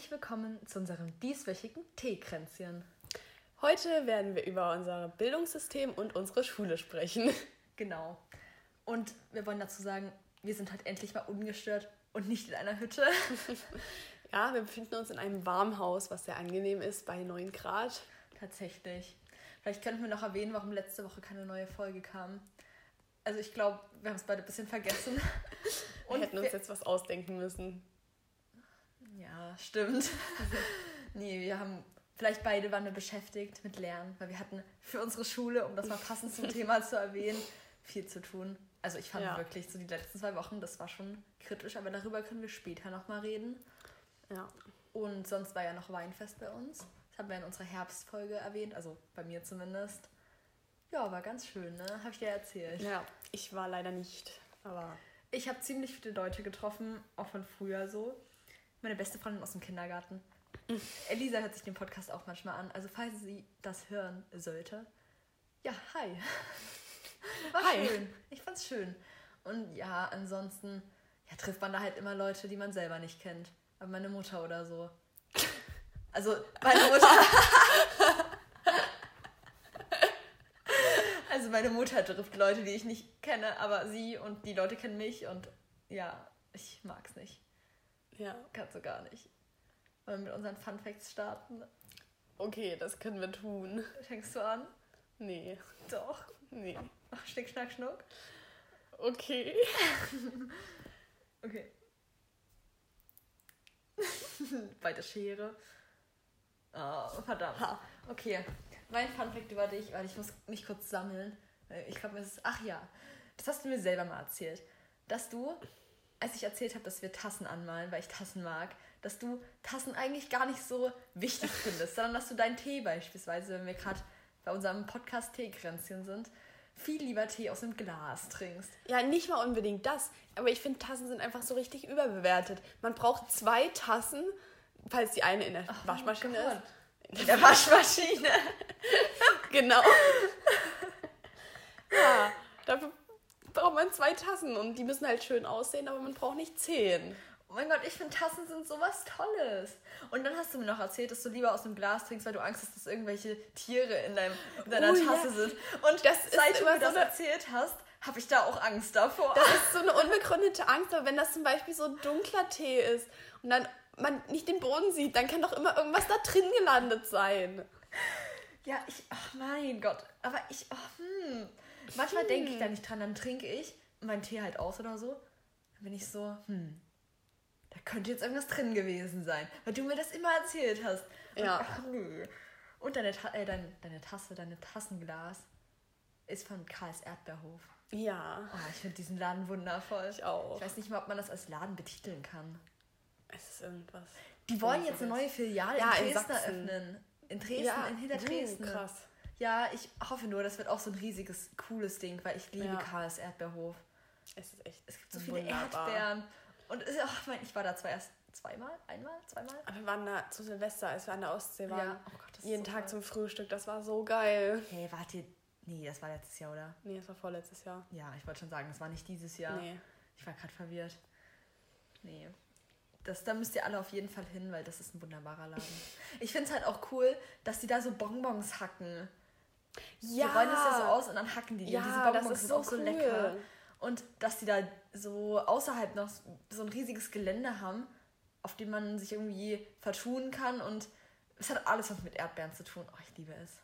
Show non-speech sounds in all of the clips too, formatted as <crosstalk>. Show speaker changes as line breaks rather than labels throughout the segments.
herzlich willkommen zu unserem dieswöchigen Teekränzchen.
Heute werden wir über unser Bildungssystem und unsere Schule sprechen. <laughs>
Genau. Und wir wollen dazu sagen, wir sind halt endlich mal ungestört und nicht in einer Hütte. <laughs>
ja, wir befinden uns in einem Warmhaus, was sehr angenehm ist bei 9 Grad.
Tatsächlich. Vielleicht könnten wir noch erwähnen, warum letzte Woche keine neue Folge kam. Also ich glaube, wir haben es beide ein bisschen vergessen. <laughs>
Und wir hätten uns jetzt was ausdenken müssen.
Ja, stimmt. <laughs> nee, wir haben, vielleicht beide waren wir beschäftigt mit Lernen, weil wir hatten für unsere Schule, um das mal passend zum Thema zu erwähnen, viel zu tun. Also ich fand ja. wirklich so die letzten zwei Wochen, das war schon kritisch, aber darüber können wir später nochmal reden. Ja. Und sonst war ja noch Weinfest bei uns. Das haben wir in unserer Herbstfolge erwähnt, also bei mir zumindest. Ja, war ganz schön, ne? Habe ich dir erzählt.
Ja, ich war leider nicht, aber.
Ich habe ziemlich viele Leute getroffen, auch von früher so. Meine beste Freundin aus dem Kindergarten. Elisa hört sich den Podcast auch manchmal an. Also falls sie das hören sollte. Ja, hi. <laughs> War hi. schön. Ich fand's schön. Und ja, ansonsten ja, trifft man da halt immer Leute, die man selber nicht kennt. Aber meine Mutter oder so. <laughs> Also meine Mutter. <laughs> also meine Mutter trifft Leute, die ich nicht kenne, aber sie und die Leute kennen mich und ja, ich mag's nicht. Ja. Kannst du gar nicht. Wollen wir mit unseren Fun Facts starten?
Okay, das können wir tun.
Fängst du an?
Nee.
Doch.
Nee.
Ach, Schnick, Schnack, Schnuck.
Okay. <laughs>
okay. <laughs> Bei der Schere. Oh, verdammt. Ha. Okay. Mein Funfact über dich, weil ich muss mich kurz sammeln. Ich glaube, es ist. Ach ja. Das hast du mir selber mal erzählt. Dass du, als ich erzählt habe, dass wir Tassen anmalen, weil ich Tassen mag, dass du Tassen eigentlich gar nicht so wichtig <laughs> findest, sondern dass du deinen Tee beispielsweise, wenn wir gerade bei unserem Podcast Teekränzchen sind, viel lieber Tee aus einem Glas trinkst.
Ja, nicht mal unbedingt das. Aber ich finde, Tassen sind einfach so richtig überbewertet. Man braucht zwei Tassen, falls die eine in der oh Waschmaschine ist.
In der Waschmaschine. <laughs>
genau. <laughs> ja, dafür braucht man zwei Tassen und die müssen halt schön aussehen, aber man braucht nicht zehn.
Oh mein Gott, ich finde Tassen sind sowas Tolles. Und dann hast du mir noch erzählt, dass du lieber aus einem Glas trinkst, weil du Angst hast, dass irgendwelche Tiere in, deinem, in deiner oh, Tasse ja. sind. Und das seit du mir das erzählt hast, habe ich da auch Angst davor.
Das ist so eine unbegründete Angst, aber wenn das zum Beispiel so dunkler Tee ist und dann man nicht den Boden sieht, dann kann doch immer irgendwas da drin gelandet sein.
Ja, ich, ach mein Gott, aber ich, oh, hm. Manchmal hm. denke ich da nicht dran, dann trinke ich meinen Tee halt aus oder so. Dann bin ich so, hm, da könnte jetzt irgendwas drin gewesen sein, weil du mir das immer erzählt hast. Und, ja. Ach, nö. Und deine, äh, deine, deine Tasse, deine Tassenglas ist von Karls Erdbeerhof.
Ja.
Oh, ich finde diesen Laden wundervoll.
Ich auch.
Ich weiß nicht mal, ob man das als Laden betiteln kann.
Es ist irgendwas.
Die wollen jetzt eine neue Filiale ja, in Dresden eröffnen. In Dresden, ja, in hinter Dresden.
krass.
Ja, ich hoffe nur, das wird auch so ein riesiges, cooles Ding, weil ich liebe ja. Karls Erdbeerhof.
Es ist echt.
Es gibt so viele wunderbar. Erdbeeren. Und ach, mein, ich war da zwar erst zweimal, einmal, zweimal.
Aber wir waren da zu Silvester, als wir an der Ostsee waren. Ja. Oh Gott, jeden so Tag geil. zum Frühstück, das war so geil.
Hey, wart ihr. Nee, das war letztes Jahr, oder?
Nee, das war vorletztes Jahr.
Ja, ich wollte schon sagen, das war nicht dieses Jahr.
Nee.
Ich war gerade verwirrt. Nee. Das, da müsst ihr alle auf jeden Fall hin, weil das ist ein wunderbarer Laden. ich finde es halt auch cool, dass die da so Bonbons hacken. Ja. Die rollen das ja so aus und dann hacken die die.
Ja,
diese Bonbons
das ist sind auch so cool. lecker.
Und dass die da so außerhalb noch so ein riesiges Gelände haben, auf dem man sich irgendwie vertun kann. Und es hat alles was mit Erdbeeren zu tun. Oh, ich liebe es.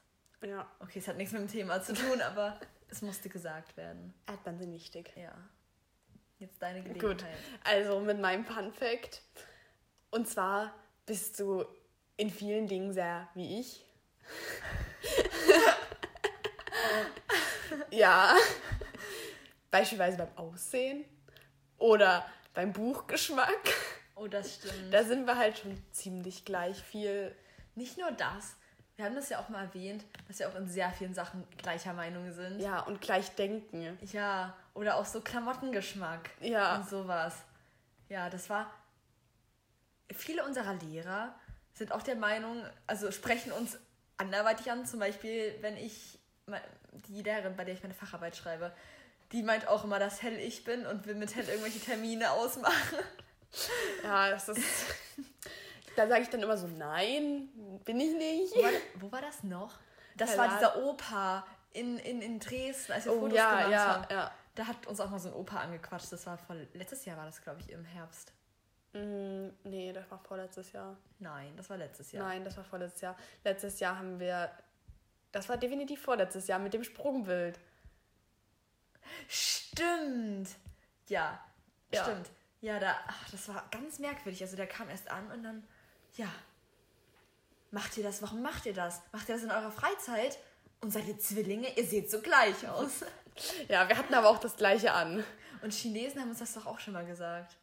Ja.
Okay, es hat nichts mit dem Thema zu tun, aber <laughs> es musste gesagt werden.
Erdbeeren sind wichtig.
Ja. Jetzt deine Gelegenheit. Gut,
also mit meinem Fun Fact. Und zwar bist du in vielen Dingen sehr wie ich. <laughs> <laughs> ja. Beispielsweise beim Aussehen oder beim Buchgeschmack.
Oh, das stimmt.
Da sind wir halt schon ziemlich gleich viel.
Nicht nur das. Wir haben das ja auch mal erwähnt, dass wir auch in sehr vielen Sachen gleicher Meinung sind.
Ja, und gleich denken.
Ja, oder auch so Klamottengeschmack.
Ja.
Und sowas. Ja, das war. Viele unserer Lehrer sind auch der Meinung, also sprechen uns anderweitig an. Zum Beispiel, wenn ich die Lehrerin, bei der ich meine Facharbeit schreibe, die meint auch immer, dass hell ich bin und will mit hell irgendwelche Termine ausmachen.
Ja, das ist. Da sage ich dann immer so, nein, bin ich nicht.
Wo war, wo war das noch? Das
Keine
war dieser Opa in, in, in Dresden, als wir
Oh,
Fotos
ja,
gemacht
ja,
haben.
ja.
Da hat uns auch mal so ein Opa angequatscht. Das war vor, letztes Jahr war das, glaube ich, im Herbst.
Mm, nee, das war vorletztes Jahr.
Nein, das war letztes Jahr.
Nein, das war vorletztes Jahr. Letztes Jahr haben wir. Das war definitiv vorletztes Jahr mit dem Sprungbild.
Stimmt. Ja,
Ja.
stimmt. Ja, da, ach, das war ganz merkwürdig. Also der kam erst an und dann, ja, macht ihr das? Warum macht ihr das? Macht ihr das in eurer Freizeit? Und seid ihr Zwillinge? Ihr seht so gleich aus. <laughs>
Ja, wir hatten aber auch das gleiche an.
Und Chinesen haben uns das doch auch schon mal gesagt.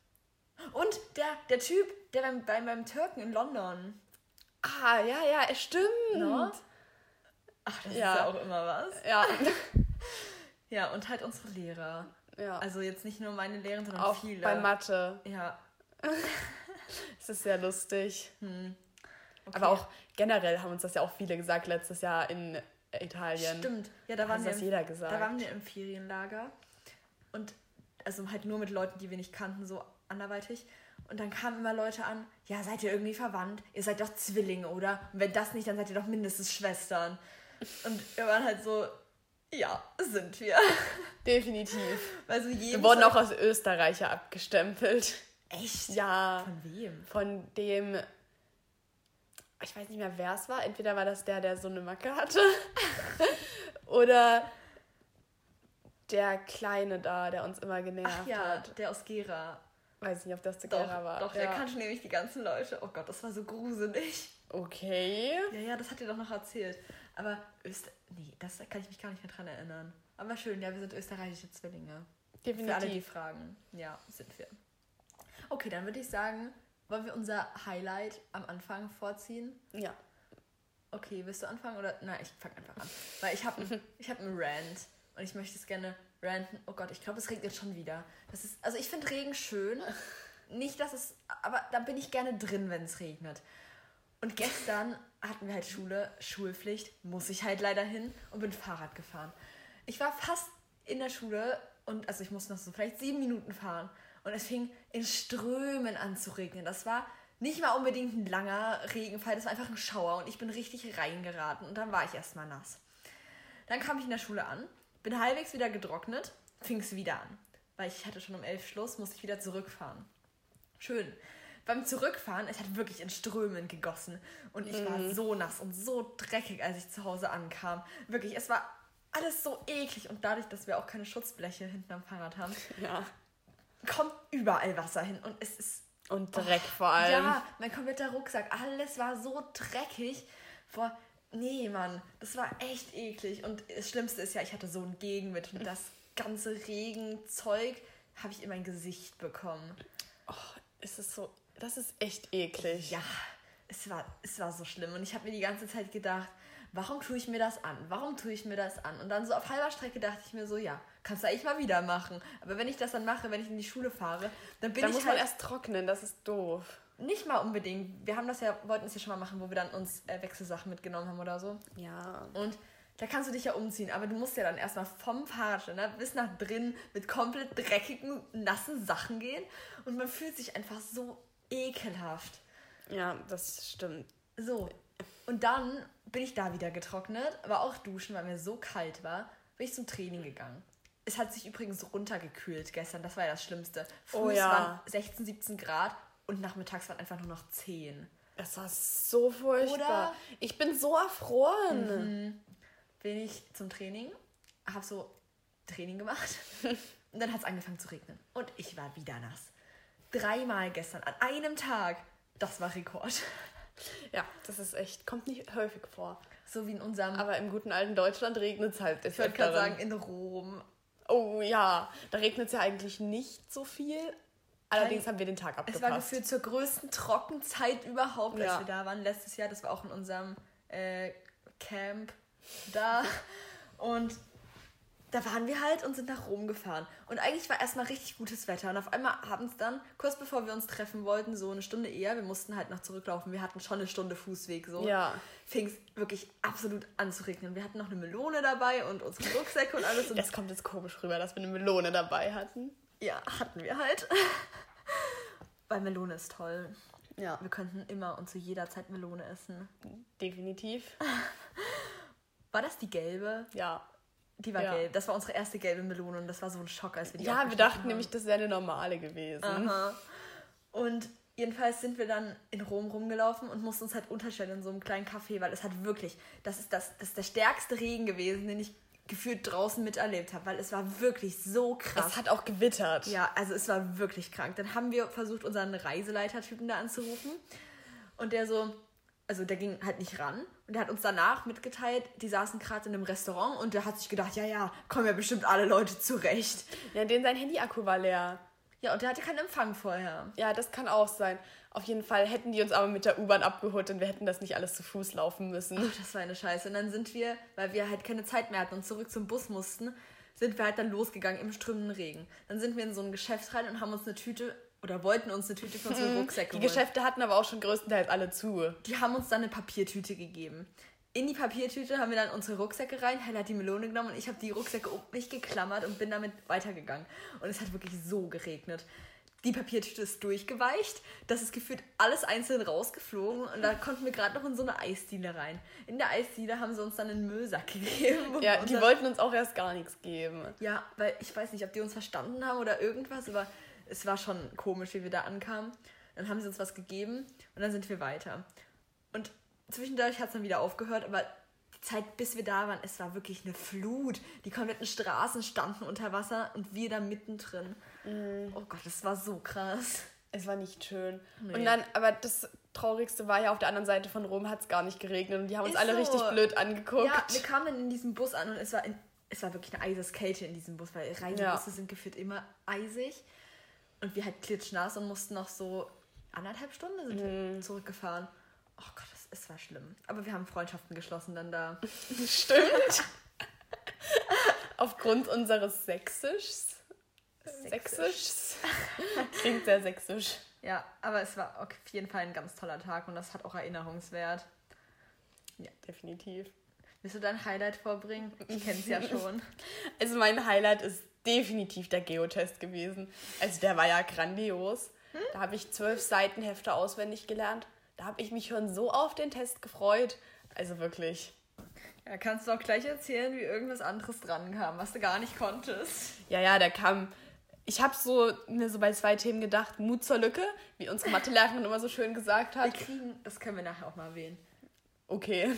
Und der, der Typ, der beim, beim, beim Türken in London.
Ah, ja, ja, es stimmt.
Ne? Ach, das
Ja.
ist ja auch immer was.
Ja. <laughs>
Ja, und halt unsere Lehrer.
ja.
Also jetzt nicht nur meine Lehrerin, sondern
auch
viele.
bei Mathe.
Ja. <laughs>
Es ist sehr lustig.
Okay.
Aber auch generell haben uns das ja auch viele gesagt letztes Jahr in Italien.
Stimmt. Ja, da waren wir
das
im-
jeder gesagt.
Da waren wir im Ferienlager und also halt nur mit Leuten, die wir nicht kannten, so anderweitig. Und dann kamen immer Leute an, ja, seid ihr irgendwie verwandt? Ihr seid doch Zwillinge, oder? Und wenn das nicht, dann seid ihr doch mindestens Schwestern. Und wir waren halt so, ja, sind wir.
Definitiv.
Weil so
Wir wurden auch
Zeug-
als Österreicher abgestempelt.
Echt?
Ja.
Von wem?
Von dem. Ich weiß nicht mehr, wer es war. Entweder war das der, der so eine Macke hatte. <laughs> oder der Kleine da, der uns immer genervt
Ach ja,
hat.
der aus Gera.
Weiß nicht, ob das der
Doch,
Gera war.
doch
ja.
der kannte nämlich die ganzen Leute. Oh Gott, das war so gruselig.
Okay.
Ja, ja, das hat ihr doch noch erzählt. Aber Öster... Nee, das kann ich mich gar nicht mehr dran erinnern. Aber schön, ja, wir sind österreichische Zwillinge. Für alle, die
Definitiv.
fragen. Ja, sind wir. Okay, dann würde ich sagen, wollen wir unser Highlight am Anfang vorziehen?
Ja.
Okay, willst du anfangen oder? Nein, ich fange einfach an. Weil ich habe <laughs> ich hab einen Rant und ich möchte es gerne ranten. Oh Gott, ich glaube, es regnet schon wieder. Das ist, also ich finde Regen schön. <laughs> Nicht, dass es, aber da bin ich gerne drin, wenn es regnet. Und gestern hatten wir halt Schule, Schulpflicht, muss ich halt leider hin und bin Fahrrad gefahren. Ich war fast in der Schule und also ich musste noch so vielleicht sieben Minuten fahren und es fing in Strömen an zu regnen. Das war nicht mal unbedingt ein langer Regenfall, das war einfach ein Schauer und ich bin richtig reingeraten und dann war ich erstmal nass. Dann kam ich in der Schule an, bin halbwegs wieder getrocknet, fing es wieder an. Weil ich hatte schon um elf Schluss, musste ich wieder zurückfahren. Schön. Beim Zurückfahren, es hat wirklich in Strömen gegossen. Und ich war so nass und so dreckig, als ich zu Hause ankam. Wirklich, es war alles so eklig. Und dadurch, dass wir auch keine Schutzbleche hinten am Fahrrad haben,
Ja.
kommt überall Wasser hin. Und es ist
Und Dreck vor allem.
ja, mein kompletter Rucksack, alles war so dreckig. Boah, nee, Mann, das war echt eklig. Und das Schlimmste ist ja, ich hatte so ein Gegenwind und das ganze Regenzeug habe ich in mein Gesicht bekommen.
Es ist so. Das ist echt eklig.
Ja, es war, es war so schlimm. Und ich habe mir die ganze Zeit gedacht, warum tue ich mir das an? Warum tue ich mir das an? Und dann so auf halber Strecke dachte ich mir so, ja, kannst du eigentlich mal wieder machen. Aber wenn ich das dann mache, wenn ich in die Schule fahre, dann bin
Da
ich
muss
halt
man erst trocknen, das ist doof.
Nicht mal unbedingt. Wir haben das ja, wollten es ja schon mal machen, wo wir dann uns äh, Wechselsachen mitgenommen haben oder so.
Ja.
Und da kannst du dich ja umziehen, aber du musst ja dann erstmal vom Fahrradständer bis nach drin mit komplett dreckigen, nassen Sachen gehen. Und man fühlt sich einfach so ekelhaft.
Ja, das stimmt.
So. Und dann bin ich da wieder getrocknet, aber auch duschen, weil mir so kalt war, bin ich zum Training gegangen. Es hat sich übrigens runtergekühlt gestern, das war ja das Schlimmste. Früh
Oh ja.
waren 16, 17 Grad und nachmittags waren einfach nur noch 10.
Das war so furchtbar.
Oder?
Ich bin so erfroren.
bin ich zum Training, habe so Training gemacht <laughs> und dann hat es angefangen zu regnen. Und ich war wieder nass. Dreimal gestern an einem Tag. Das war Rekord.
Ja, das ist echt, kommt nicht häufig vor.
So wie in unserem,
Aber im guten alten Deutschland regnet es halt.
ich wollte gerade sagen, in Rom.
Oh ja, da regnet es ja eigentlich nicht so viel. Allerdings haben wir den Tag
Es
abgepasst.
war gefühlt zur größten Trockenzeit überhaupt, als
Ja.
wir da waren. Letztes Jahr, das war auch in unserem äh, Camp da. Und da waren wir halt und sind nach Rom gefahren. Und eigentlich war erstmal richtig gutes Wetter. Und auf einmal abends dann, kurz bevor wir uns treffen wollten, so eine Stunde eher, wir mussten halt noch zurücklaufen. Wir hatten schon eine Stunde Fußweg so.
Ja.
Fing es wirklich absolut an zu regnen. Wir hatten noch eine Melone dabei und unsere Rucksäcke und alles. Und
Das kommt jetzt komisch rüber, dass wir eine Melone dabei hatten.
ja, hatten wir halt. <laughs> Weil Melone ist toll. Ja. Wir könnten immer und zu jeder Zeit Melone essen.
Definitiv. <laughs>
War das die gelbe?
Ja.
Die war ja. gelb. Das war unsere erste gelbe Melone und das war so ein Schock, als wir die
Ja, wir dachten haben. nämlich, das wäre eine normale gewesen.
Aha. Und jedenfalls sind wir dann in Rom rumgelaufen und mussten uns halt unterstellen in so einem kleinen Café, weil es hat wirklich, das ist, das, das ist der stärkste Regen gewesen, den ich gefühlt draußen miterlebt habe, weil es war wirklich so krass.
Es hat auch gewittert.
Ja, also es war wirklich krank. Dann haben wir versucht, unseren Reiseleitertypen da anzurufen und der so, also der ging halt nicht ran und der hat uns danach mitgeteilt, die saßen gerade in einem Restaurant und der hat sich gedacht, ja, ja, kommen ja bestimmt alle Leute zurecht.
Ja, den sein Handy-Akku war leer.
Ja, und der hatte keinen Empfang vorher.
Ja, das kann auch sein. Auf jeden Fall hätten die uns aber mit der U-Bahn abgeholt und wir hätten das nicht alles zu Fuß laufen müssen.
Ach, das war eine Scheiße. Und dann sind wir, weil wir halt keine Zeit mehr hatten und zurück zum Bus mussten, sind wir halt dann losgegangen im strömenden Regen. Dann sind wir in so ein Geschäft rein und haben uns eine Tüte oder wollten uns eine Tüte für unsere Rucksäcke
Die Geschäfte hatten aber auch schon größtenteils alle zu.
Die haben uns dann eine Papiertüte gegeben. In die Papiertüte haben wir dann unsere Rucksäcke rein. Hella hat die Melone genommen und ich habe die Rucksäcke um mich geklammert und bin damit weitergegangen. Und es hat wirklich so geregnet die Papiertüte ist durchgeweicht, das ist gefühlt alles einzeln rausgeflogen und da konnten wir gerade noch in so eine Eisdiele rein. In der Eisdiele haben sie uns dann einen Müllsack <laughs> gegeben.
Ja, die wollten uns auch erst gar nichts geben.
Ja, weil ich weiß nicht, ob die uns verstanden haben oder irgendwas, aber es war schon komisch, wie wir da ankamen. Dann haben sie uns was gegeben und dann sind wir weiter. Und zwischendurch hat es dann wieder aufgehört, aber Zeit, bis wir da waren, es war wirklich eine Flut. Die kompletten Straßen standen unter Wasser und wir da mittendrin. Mhm. Oh Gott, das war so krass.
Es war nicht schön. Nee. Und dann, aber das Traurigste war ja, auf der anderen Seite von Rom hat es gar nicht geregnet und die haben uns Ist alle so. richtig blöd angeguckt. Ja,
wir kamen dann in diesen Bus an und es war, in, es war wirklich eine Eiseskälte in diesem Bus, weil Reisebusse ja. sind gefühlt immer eisig. Und wir halt klitschnass und mussten noch so anderthalb Stunden sind mhm. wir zurückgefahren. Oh Gott, es war schlimm. Aber wir haben Freundschaften geschlossen dann da. <laughs>
Stimmt. <laughs> Aufgrund unseres Sächsischs. Sächsischs. <laughs> Klingt sehr sächsisch.
Ja, aber es war auf jeden Fall ein ganz toller Tag und das hat auch Erinnerungswert.
Ja, definitiv.
Willst du dein Highlight vorbringen? Ich kenne es ja schon.
Also mein Highlight ist definitiv der Geotest gewesen. Also der war ja grandios. Hm? Da habe ich zwölf Seitenhefte auswendig gelernt. Da habe ich mich schon so auf den Test gefreut. Also wirklich.
Ja, kannst du auch gleich erzählen, wie irgendwas anderes dran kam, was du gar nicht konntest.
Ja, ja, da kam. Ich habe so mir so bei zwei Themen gedacht, Mut zur Lücke, wie unsere Mathelehrerin immer so schön gesagt hat.
Wir kriegen, das können wir nachher auch mal erwähnen.
Okay.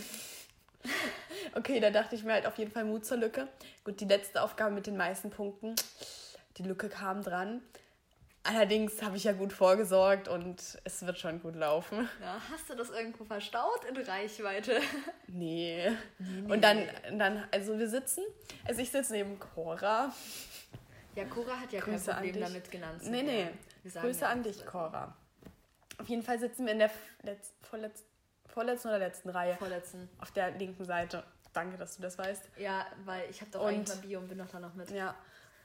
Okay, da dachte ich mir halt auf jeden Fall Mut zur Lücke. Gut, die letzte Aufgabe mit den meisten Punkten. Die Lücke kam dran. Allerdings habe ich ja gut vorgesorgt und es wird schon gut laufen.
Ja, hast du das irgendwo verstaut in Reichweite? <laughs>
Nee. nee, nee und dann, dann, also wir sitzen, also ich sitze neben Cora.
Ja, Cora hat ja Grüße kein Problem damit genannt
zu Nee, nee. Grüße ja an dich, Cora. Auf jeden Fall sitzen wir in der Letz vorletz vorletzten oder letzten Reihe.
Vorletzten.
Auf der linken Seite. Danke, dass du das weißt.
Ja, weil ich habe doch und, eigentlich mal Bio und bin doch da noch mit.
Ja.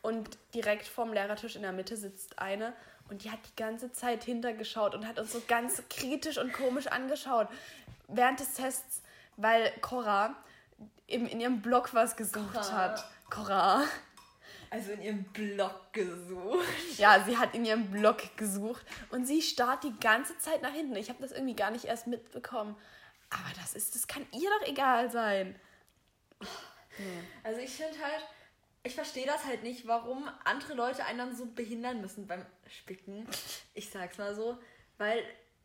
Und direkt vorm Lehrertisch in der Mitte sitzt eine und die hat die ganze Zeit hintergeschaut und hat uns so ganz <laughs> kritisch und komisch angeschaut während des Tests, weil Cora eben in ihrem Blog was gesucht Cora. hat. Cora.
Also in ihrem Blog gesucht.
Ja, sie hat in ihrem Blog gesucht und sie starrt die ganze Zeit nach hinten. Ich habe das irgendwie gar nicht erst mitbekommen. Aber das ist, das kann ihr doch egal sein.
Also ich finde halt, ich verstehe das halt nicht, warum andere Leute einen dann so behindern müssen beim Spicken. Ich sag's mal so. Weil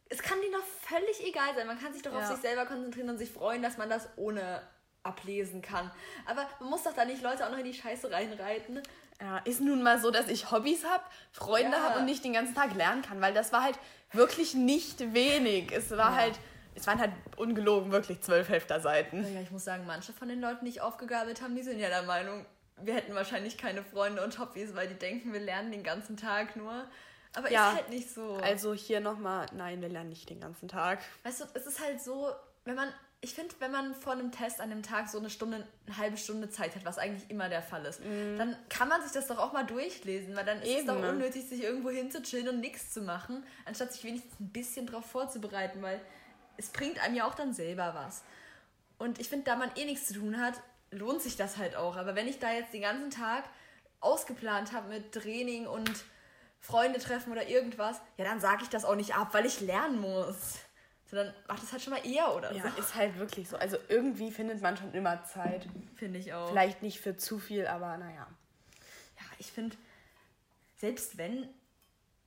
es kann denen doch völlig egal sein. Man kann sich doch ja. auf sich selber konzentrieren und sich freuen, dass man das ohne ablesen kann. Aber man muss doch da nicht Leute auch noch in die Scheiße reinreiten.
Ja, ist nun mal so, dass ich Hobbys habe, Freunde ja. habe und nicht den ganzen Tag lernen kann, weil das war halt wirklich nicht wenig. Es war ja. halt, es waren halt ungelogen wirklich zwölf Hefterseiten.
Ja, ich muss sagen, manche von den Leuten, die ich aufgegabelt habe, die sind ja der Meinung, wir hätten wahrscheinlich keine Freunde und Hobbys, weil die denken, wir lernen den ganzen Tag nur. Aber ja, ist halt nicht so.
Also hier nochmal, nein, wir lernen nicht den ganzen Tag.
Weißt du, es ist halt so, wenn man, ich finde, wenn man vor einem Test an dem Tag so eine Stunde, eine halbe Stunde Zeit hat, was eigentlich immer der Fall ist, mm. dann kann man sich das doch auch mal durchlesen, weil dann ist Eben. es doch unnötig, sich irgendwo hinzuchillen und nichts zu machen, anstatt sich wenigstens ein bisschen drauf vorzubereiten, weil es bringt einem ja auch dann selber was. Und ich finde, da man eh nichts zu tun hat, lohnt sich das halt auch. Aber wenn ich da jetzt den ganzen Tag ausgeplant habe mit Training und Freunde treffen oder irgendwas, ja, dann sage ich das auch nicht ab, weil ich lernen muss. Sondern mach das halt schon mal eher oder
Ja,
so.
ist halt wirklich so. Also irgendwie findet man schon immer Zeit.
Finde ich auch.
Vielleicht nicht für zu viel, aber naja.
Ja, ich finde, selbst wenn,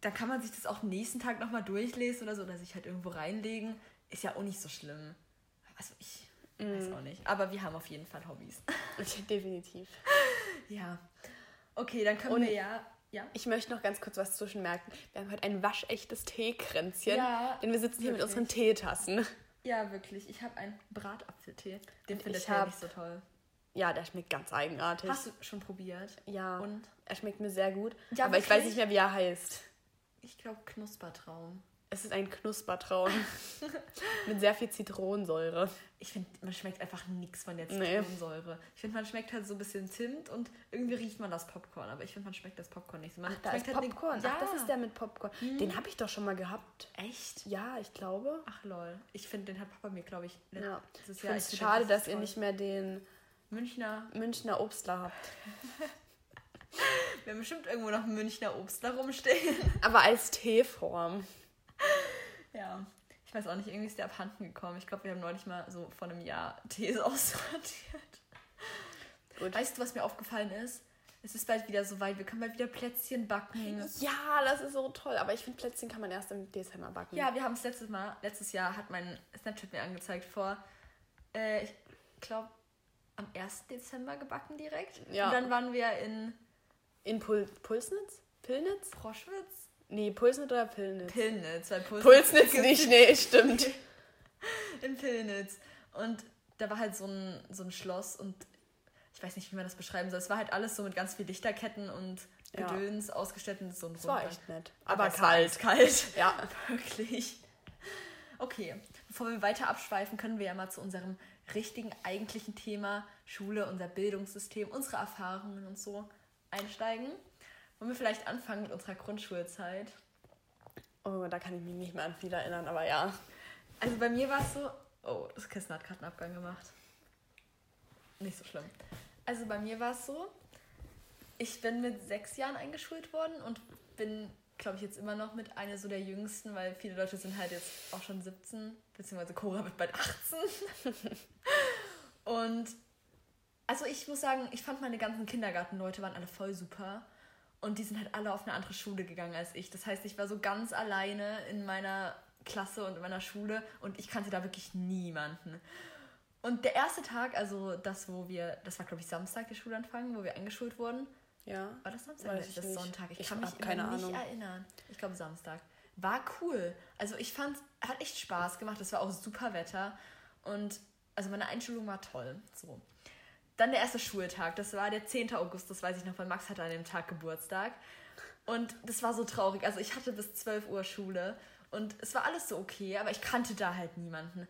dann kann man sich das auch nächsten Tag nochmal durchlesen oder so oder sich halt irgendwo reinlegen. Ist ja auch nicht so schlimm. Also ich weiß auch nicht. Aber wir haben auf jeden Fall Hobbys. <laughs>
Definitiv.
ja. Okay, dann können
Und-
wir ja. Ja.
Ich möchte noch ganz kurz was zwischenmerken. Wir haben heute ein waschechtes Teekränzchen.
Ja,
denn wir sitzen hier mit
wirklich.
unseren Teetassen.
Ja, wirklich. Ich habe einen Bratapfeltee. Den
Und
findet
ich hab-
nicht so toll.
Ja, der schmeckt ganz eigenartig.
Hast du schon probiert?
Ja.
Und?
Er schmeckt mir sehr gut.
Ja,
aber ich weiß
wirklich?
nicht mehr, wie er heißt.
Ich glaube Knuspertraum.
Es ist ein Knuspertraum. <laughs> mit sehr viel Zitronensäure.
Ich finde, man schmeckt einfach nichts von der
Nee.
Zitronensäure. Ich finde, man schmeckt halt so ein bisschen Zimt und irgendwie riecht man das Popcorn. Aber ich finde, man schmeckt das Popcorn nicht so. Man
Da ist
halt
Popcorn.
nicht- Ja.
Ach, das ist der mit Popcorn. Den habe ich doch schon mal gehabt.
Echt?
Ja, ich glaube.
Ach lol. Ich finde, den hat Papa mir, glaube ich,
Ja.
letztes
Ich
Jahr.
finde es
find
schade, dass ihr nicht mehr den
Münchner.
Münchner Obstler habt. <laughs>
Wir haben bestimmt irgendwo noch einen Münchner Obst da rumstehen.
Aber als Teeform.
Ja. Ich weiß auch nicht, irgendwie ist der abhanden gekommen. Ich glaube, wir haben neulich mal so vor einem Jahr Tees <laughs> aussortiert.
Gut.
Weißt du, was mir aufgefallen ist? Es ist bald wieder soweit. Wir können bald wieder Plätzchen backen.
Ja, das ist so toll. Aber ich finde, Plätzchen kann man erst im Dezember backen.
Ja, wir haben es letztes Mal, letztes Jahr hat mein Snapchat mir angezeigt vor, äh, ich glaube, am 1. Dezember gebacken direkt.
Ja.
Und dann waren wir in
In Pul Pulsnitz? Pilnitz?
Proschwitz.
Nee, Pulsnitz oder Pilnitz?
Pillnitz, weil Pulsnitz,
Pulsnitz nicht, nee, stimmt. <laughs>
In Pillnitz. Und da war halt so ein, so ein Schloss und ich weiß nicht, wie man das beschreiben soll. Es war halt alles so mit ganz viel Lichterketten und
Ja.
Gedöns ausgestattet. und So ein
Das war echt nett.
Aber
Aber
es
kalt.
kalt.
Ja. <laughs>
Wirklich. Okay, bevor wir weiter abschweifen, können wir ja mal zu unserem richtigen, eigentlichen Thema Schule, unser Bildungssystem, unsere Erfahrungen und so einsteigen. Wollen wir vielleicht anfangen mit unserer Grundschulzeit?
Oh, da kann ich mich nicht mehr an viel erinnern, aber ja.
Also bei mir war es so. Oh, das Kissen hat gerade einen Abgang gemacht. Nicht so schlimm. Also bei mir war es so, ich bin mit sechs Jahren eingeschult worden und bin, glaube ich, jetzt immer noch mit einer so der jüngsten, weil viele Leute sind halt jetzt auch schon 17, beziehungsweise Cora wird bald 18. <laughs> und also ich muss sagen, ich fand meine ganzen Kindergartenleute waren alle voll super. Und die sind halt alle auf eine andere Schule gegangen als ich. Das heißt, ich war so ganz alleine in meiner Klasse und in meiner Schule und ich kannte da wirklich niemanden. Und der erste Tag, also das, wo wir, das war glaube ich Samstag, der Schulanfang, wo wir eingeschult wurden.
Ja.
War das Samstag oder ist
ich
das
nicht.
Sonntag? Ich,
Ich
kann mich
keine
nicht
Ahnung.
erinnern. Ich glaube Samstag. War cool. Also ich fand, hat echt Spaß gemacht. Es war auch super Wetter. Und also meine Einschulung war toll. So. Dann der erste Schultag. Das war der 10. August, das weiß ich noch, weil Max hatte an dem Tag Geburtstag. Und das war so traurig. Also ich hatte bis 12 Uhr Schule und es war alles so okay, aber ich kannte da halt niemanden.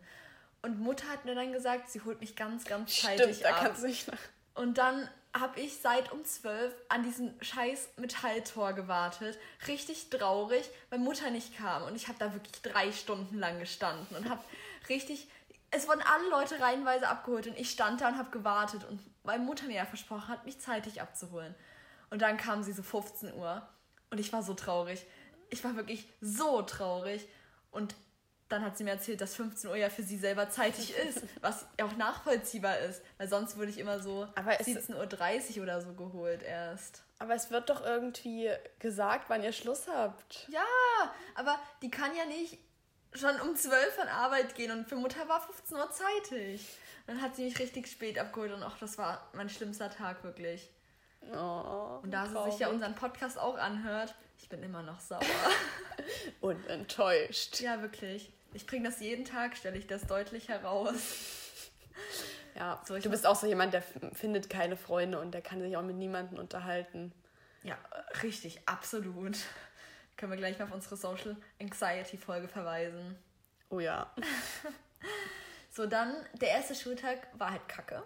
Und Mutter hat mir dann gesagt, sie holt mich ganz, ganz zeitig
Stimmt, da
ab.
kannst du nicht nach.
Und dann habe ich seit um 12 an diesem scheiß Metalltor gewartet. Richtig traurig, weil Mutter nicht kam. Und ich habe da wirklich drei Stunden lang gestanden und habe richtig... Es wurden alle Leute reihenweise abgeholt und ich stand da und habe gewartet. Und weil Mutter mir ja versprochen hat, mich zeitig abzuholen. Und dann kam sie so 15 Uhr und ich war so traurig. Ich war wirklich so traurig. Und dann hat sie mir erzählt, dass 15 Uhr ja für sie selber zeitig <laughs> ist, was ja auch nachvollziehbar ist. Weil sonst wurde ich immer so
Aber es-
17.30 Uhr oder so geholt erst.
Aber es wird doch irgendwie gesagt, wann ihr Schluss habt.
Ja, aber die kann ja nicht schon um 12 von Arbeit gehen und für Mutter war 15 Uhr zeitig. Dann hat sie mich richtig spät abgeholt und auch das war mein schlimmster Tag wirklich.
Oh,
Und da sie sich ja unseren Podcast auch anhört, ich bin immer noch sauer. <laughs>
Und enttäuscht.
ja, wirklich. Ich bringe das jeden Tag, stelle ich das deutlich heraus. <laughs>
Ja,
So,
du bist auch so jemand, der findet keine Freunde und der kann sich auch mit niemandem unterhalten.
Ja, richtig, absolut. Können wir gleich mal auf unsere Social Anxiety Folge verweisen.
Oh ja. <laughs>
So, dann, der erste Schultag war halt kacke.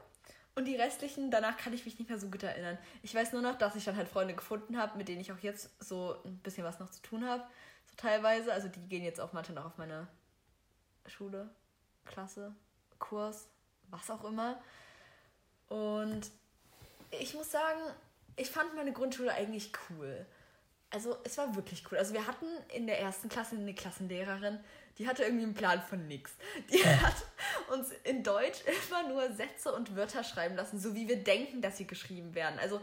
Und die restlichen, danach kann ich mich nicht mehr so gut erinnern. Ich weiß nur noch, dass ich dann halt Freunde gefunden habe, mit denen ich auch jetzt so ein bisschen was noch zu tun habe. So teilweise. Also die gehen jetzt auch manche noch auf meine Schule, Klasse, Kurs, was auch immer. Und ich muss sagen, ich fand meine Grundschule eigentlich cool. Also es war wirklich cool. Also wir hatten in der ersten Klasse eine Klassenlehrerin, die hatte irgendwie einen Plan von nichts. Die hat uns in Deutsch <laughs> immer nur Sätze und Wörter schreiben lassen, so wie wir denken, dass sie geschrieben werden. Also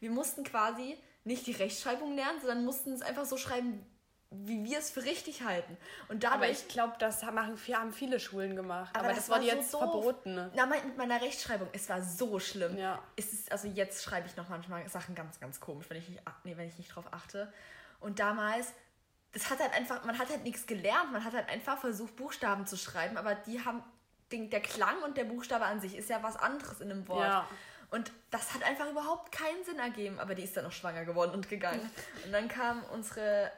wir mussten quasi nicht die Rechtschreibung lernen, sondern mussten es einfach so schreiben, wie wir es für richtig halten. Und
dadurch, aber ich glaube, das machen, haben viele Schulen gemacht. Aber, aber das, das, war, war jetzt so verboten. Ne?
Na, mit meiner Rechtschreibung, es war so schlimm. Ja. Es ist, also jetzt schreibe ich noch manchmal Sachen ganz, ganz komisch, wenn ich nicht, nee, wenn ich nicht drauf achte. Und damals, das hat halt einfach, man hat halt nichts gelernt, man hat halt einfach versucht, Buchstaben zu schreiben, aber die haben, den, der Klang und der Buchstabe an sich ist ja was anderes in einem Wort. Ja. Und das hat einfach überhaupt keinen Sinn ergeben, aber die ist dann noch schwanger geworden und gegangen. <laughs> Und dann kam unsere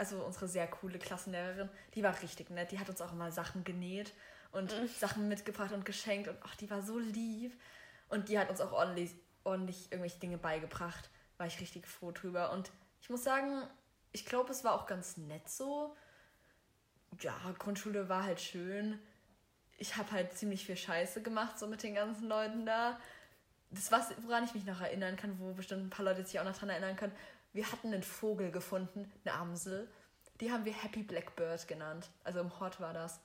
also unsere sehr coole Klassenlehrerin, die war richtig nett. Die hat uns auch immer Sachen genäht und mhm. Sachen mitgebracht und geschenkt und ach, die war so lieb. Und die hat uns auch ordentlich, ordentlich irgendwelche Dinge beigebracht. War ich richtig froh drüber. Und ich muss sagen, ich glaube, es war auch ganz nett so. Ja, Grundschule war halt schön. Ich habe halt ziemlich viel Scheiße gemacht, so mit den ganzen Leuten da. Das, was, woran ich mich noch erinnern kann, wo bestimmt ein paar Leute sich auch noch dran erinnern können, wir hatten einen Vogel gefunden, eine Amsel. Die haben wir Happy Blackbird genannt. Also im Hort war das.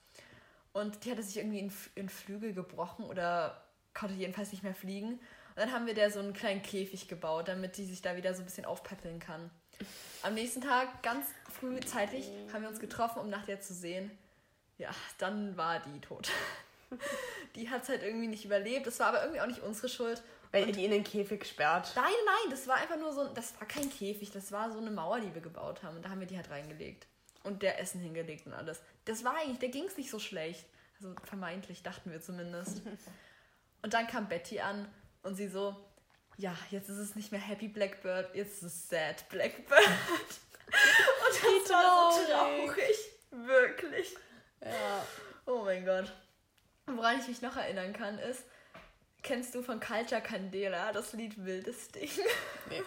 Und die hatte sich irgendwie in, in Flügel gebrochen oder konnte jedenfalls nicht mehr fliegen. Und dann haben wir der so einen kleinen Käfig gebaut, damit die sich da wieder so ein bisschen aufpäppeln kann. Am nächsten Tag, ganz frühzeitig, haben wir uns getroffen, um nach der zu sehen. Ja, dann war die tot. <laughs> die hat es halt irgendwie nicht überlebt. Das war aber irgendwie auch nicht unsere Schuld.
Weil ihr die in den Käfig gesperrt.
Nein, nein, das war einfach nur so, das war kein Käfig, das war so eine Mauer, die wir gebaut haben. Und da haben wir die halt reingelegt. Und der Essen hingelegt und alles. Das war eigentlich, der ging es nicht so schlecht. Also vermeintlich, dachten wir zumindest. <laughs> und dann kam Betty an und sie so, ja, jetzt ist es nicht mehr Happy Blackbird, jetzt ist es Sad Blackbird. <laughs> und das war so traurig. Wirklich. Ja. Oh mein Gott. Woran ich mich noch erinnern kann, ist, Kennst du von Culture Candela das Lied Wildes Ding? Nee.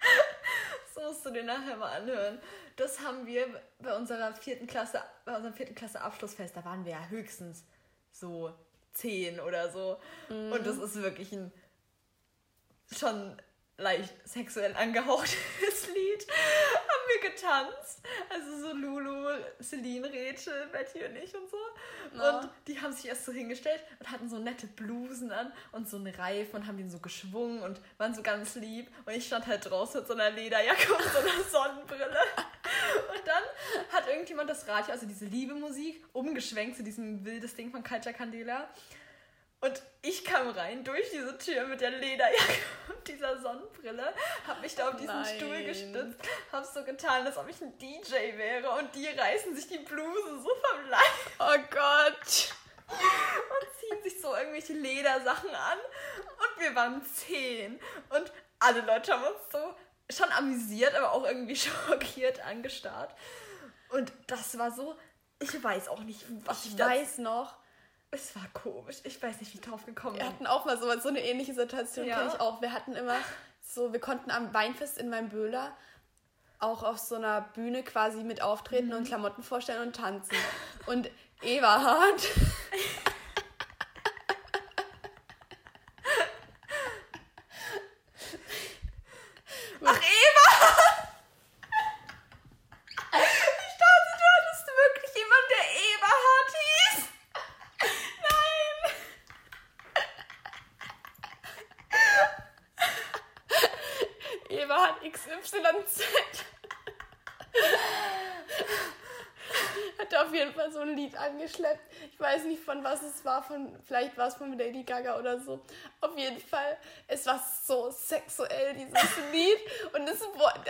<laughs> das musst du dir nachher mal anhören. Das haben wir bei unserer vierten Klasse, bei unserem vierten Klasse Abschlussfest, da waren wir ja höchstens so zehn oder so. Mhm. Und das ist wirklich ein schon leicht sexuell angehauchtes <laughs> Lied wir getanzt. Also so Lulu, Celine, Rachel, Betty und ich und so. Ja. Und die haben sich erst so hingestellt und hatten so nette Blusen an und so eine Reifen und haben den so geschwungen und waren so ganz lieb. Und ich stand halt draußen mit so einer Lederjacke und so einer <laughs> Sonnenbrille. Und dann hat irgendjemand das Radio, also diese liebe Musik, umgeschwenkt zu diesem wildes Ding von Culture Candela. Und ich kam rein durch diese Tür mit der Lederjacke <laughs> und dieser Sonnenbrille, hab mich da auf diesen Nein. Stuhl gestützt, hab so getan, als ob ich ein DJ wäre und die reißen sich die Bluse so vom Leib.
Oh Gott.
Und ziehen sich so irgendwelche Ledersachen an. Und wir waren zehn. Und alle Leute haben uns so schon amüsiert, aber auch irgendwie <laughs> schockiert angestarrt. Und das war so, ich weiß auch nicht, was ich,
ich weiß noch
es war komisch. Ich weiß nicht, wie ich drauf gekommen
bin. Wir hatten auch mal so, so eine ähnliche Situation, ja. kenne ich auch. Wir hatten immer so, wir konnten am Weinfest in meinem Böhler auch auf so einer Bühne quasi mit auftreten mhm. und Klamotten vorstellen und tanzen. Und Eberhard. <laughs> Ich weiß nicht, von was es war, von vielleicht war es von Lady Gaga oder so. Auf jeden Fall, es war so sexuell, dieses <laughs> Lied. Und es,